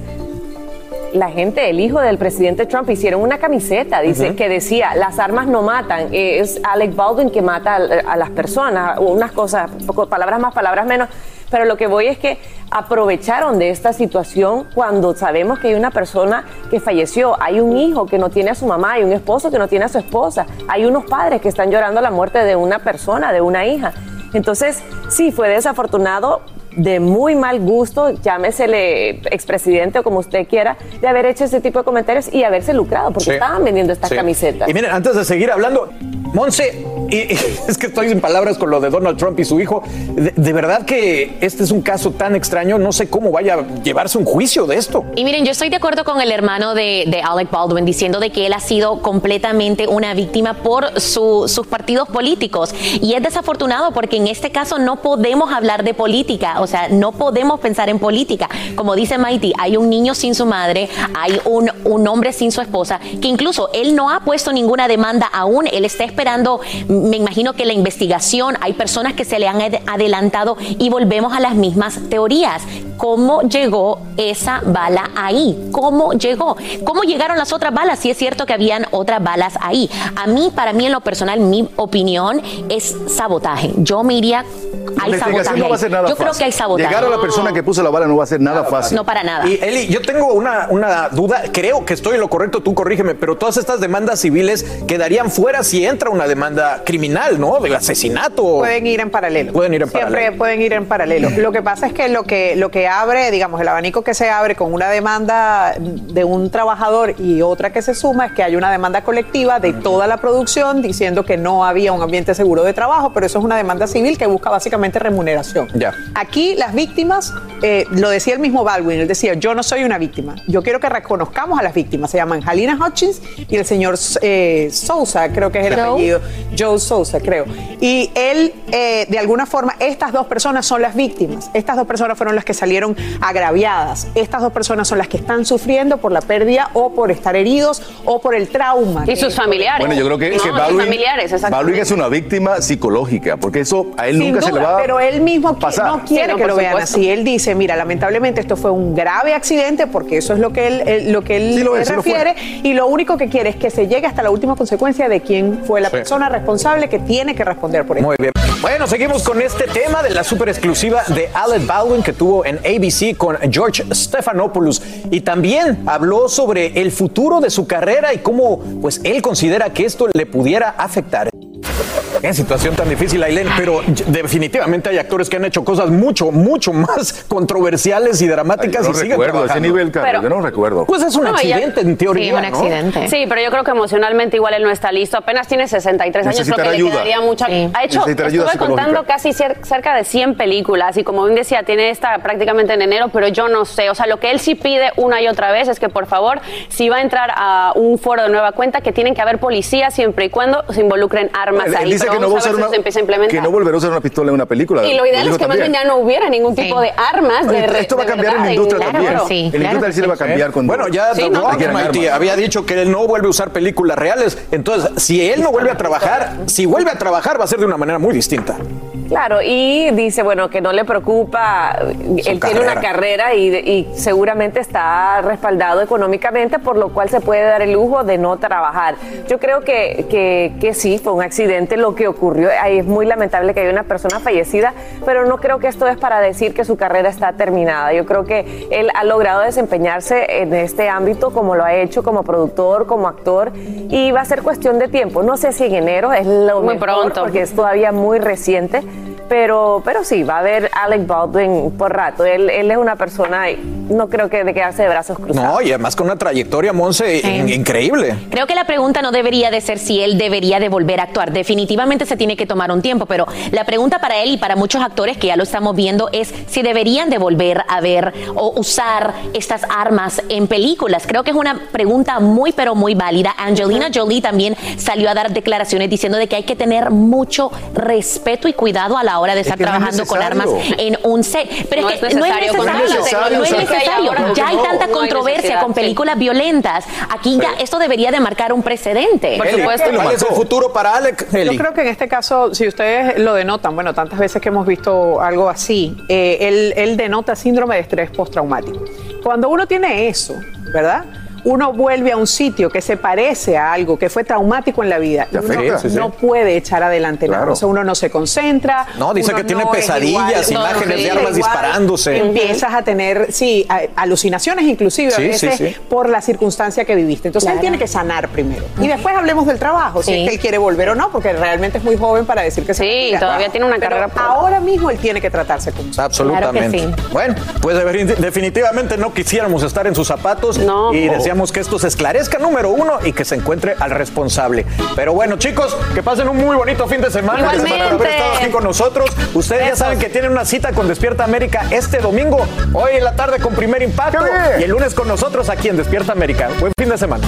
La gente, el hijo del presidente Trump, hicieron una camiseta dice, que decía, las armas no matan, eh, es Alec Baldwin que mata a, a las personas, unas cosas, poco- palabras más, palabras menos. Pero lo que voy es que aprovecharon de esta situación cuando sabemos que hay una persona que falleció, hay un hijo que no tiene a su mamá, hay un esposo que no tiene a su esposa, hay unos padres que están llorando la muerte de una persona, de una hija. Entonces, sí, fue desafortunado, de muy mal gusto, llámesele expresidente o como usted quiera, de haber hecho ese tipo de comentarios y haberse lucrado, porque Sí. estaban vendiendo estas Sí. camisetas. Y miren, antes de seguir hablando, Monse, es que estoy sin palabras con lo de Donald Trump y su hijo. De, verdad que este es un caso tan extraño, no sé cómo vaya a llevarse un juicio de esto. Y miren, yo estoy de acuerdo con el hermano de, Alec Baldwin diciendo de que él ha sido completamente una víctima por su- sus partidos políticos. Y es desafortunado porque en este caso no podemos hablar de política, o sea, no podemos pensar en política. Como dice Maiti, hay un niño sin su madre, hay un, un hombre sin su esposa, que incluso él no ha puesto ninguna demanda aún, él está esperando, me imagino que la investigación, hay personas que se le han ad- adelantado y volvemos a las mismas teorías. ¿Cómo llegó esa bala ahí? ¿Cómo llegó? ¿Cómo llegaron las otras balas? Si es cierto que habían otras balas ahí. A mí, para mí en lo personal, mi opinión es sabotaje. Yo me iría, hay sabotaje. no va a ser nada Yo creo que hay sabotaje. Llegar a la persona que puso la bala no va a ser nada fácil. No, para nada. Y Eli, yo tengo una, una duda, creo que estoy en lo correcto, tú corrígeme, pero todas estas demandas civiles quedarían fuera si entra una demanda criminal, ¿no? De asesinato. Pueden ir en paralelo. Pueden ir en Siempre paralelo. pueden ir en paralelo. Lo que pasa es que lo que lo que abre, digamos, el abanico que se abre con una demanda de un trabajador y otra que se suma es que hay una demanda colectiva de toda la producción diciendo que no había un ambiente seguro de trabajo, pero eso es una demanda civil que busca básicamente remuneración. Ya. Aquí las víctimas, eh, lo decía el mismo Baldwin, él decía, yo no soy una víctima, yo quiero que reconozcamos a las víctimas, se llaman Halina Hutchins y el señor eh, Sousa, creo que es el Joe. Apellido, Joe Sousa, creo. Y él, eh, de alguna forma, estas dos personas son las víctimas, estas dos personas fueron las que salieron agraviadas. Estas dos personas son las que están sufriendo por la pérdida o por estar heridos o por el trauma. Y sus familiares. Bueno, yo creo que, No, que Baldwin. Baldwin es una víctima psicológica, porque eso a él Sin nunca se le va a pero él mismo pasar. no quiere Sí, no, que lo vean supuesto. así. Él dice, mira, lamentablemente esto fue un grave accidente porque eso es lo que él, él- lo que él Sí lo es, se sí lo fue. refiere y lo único que quiere es que se llegue hasta la última consecuencia de quién fue la Persona responsable que tiene que responder por esto. Muy bien. Bueno, seguimos con este tema de la super exclusiva de Alec Baldwin que tuvo en ABC con George Stephanopoulos y también habló sobre el futuro de su carrera y cómo pues él considera que esto le pudiera afectar. Qué situación tan difícil, Ailén, pero definitivamente hay actores que han hecho cosas mucho, mucho más controversiales y dramáticas Yo y no siguen recuerdo ese nivel, Carlos, Pero- yo no recuerdo. Pues es un No, ya- accidente en teoría, Sí, un ¿no? accidente. Sí, pero yo creo que emocionalmente igual él no está listo. Apenas tiene 63 años, creo que le ayuda. quedaría mucha... Sí. Ha hecho, estuve contando casi cier- cerca de 100 películas y como bien decía, tiene esta prácticamente en enero, pero yo no sé. O sea, lo que él sí pide una y otra vez es que por favor, si va a entrar a un foro de nueva cuenta, que tienen que haber policías siempre y cuando se involucren armas Él- él ahí. dice que no, a a usar una, se empieza a implementar. que no volverá a usar una pistola en una película. y lo ideal es que más bien ya no hubiera ningún tipo de armas de re- Esto va a de cambiar en la industria claro, también. Sí, en la claro industria del cine va a cambiar con Bueno, ya Sí, no, había dicho que él no vuelve a usar películas reales. Entonces, si él no vuelve a trabajar, si vuelve a trabajar, va a ser de una manera muy distinta. Claro, y dice, bueno, que no le preocupa, él tiene una carrera y, y seguramente está respaldado económicamente, por lo cual se puede dar el lujo de no trabajar. Yo creo que, que, que sí, fue un accidente lo que ocurrió. Ahí es muy lamentable que haya una persona fallecida, pero no creo que esto es para decir que su carrera está terminada. Yo creo que él ha logrado desempeñarse en este ámbito como lo ha hecho como productor, como actor, y va a ser cuestión de tiempo. No sé si en enero es lo Muy mejor, pronto. porque es todavía muy reciente, pero, pero sí, va a haber Alec Baldwin por rato. Él, él es una persona, no creo que de quedarse de brazos cruzados. No, y además con una trayectoria, Monse, in- increíble. Creo que la pregunta no debería de ser si él debería de volver a actuar. Definitivamente se tiene que tomar un tiempo, pero la pregunta para él y para muchos actores que ya lo estamos viendo es si deberían de volver a ver o usar estas armas en películas. Creo que es una pregunta muy pero muy válida. Angelina Jolie también salió a dar declaraciones diciendo de que hay que tener mucho respeto y cuidado a la hora de estar que no es trabajando con armas necesario. en un set. Pero No es que es no es necesario, con necesario. la tecnología No es necesario. ahora, Ya hay no, tanta no controversia con sí. películas violentas. Aquí ya esto debería de marcar un precedente. Por Eli, supuesto. ¿Cuál es el futuro para Alec? Eli? Yo creo que en este caso, si ustedes lo denotan, bueno, tantas veces que hemos visto algo así, eh, él, él denota síndrome de estrés postraumático. Cuando uno tiene eso, ¿verdad? Uno vuelve a un sitio que se parece a algo que fue traumático en la vida y uno afecta. Sí, sí. no puede echar adelante nada. Claro. O sea, uno no se concentra. No, dice que tiene no pesadillas, igual, imágenes no de armas disparándose. Empiezas a tener, sí, alucinaciones inclusive Sí, a veces sí, sí. por la circunstancia que viviste. Entonces él tiene que sanar primero. Y después hablemos del trabajo, si es que él quiere volver o no, porque realmente es muy joven para decir que se Sí, todavía tiene una Pero carrera Ahora mismo él tiene que tratarse como Absolutamente. Claro que sí. Bueno, pues de- definitivamente no quisiéramos estar en sus zapatos No. y deseamos que esto se esclarezca, número uno, y que se encuentre al responsable. Pero bueno, chicos, que pasen un muy bonito fin de semana. Gracias por haber Igualmente. estado aquí con nosotros. Ustedes ya saben que tienen una cita con Despierta América este domingo, hoy en la tarde con Primer Impacto y el lunes con nosotros aquí en Despierta América. Buen fin de semana.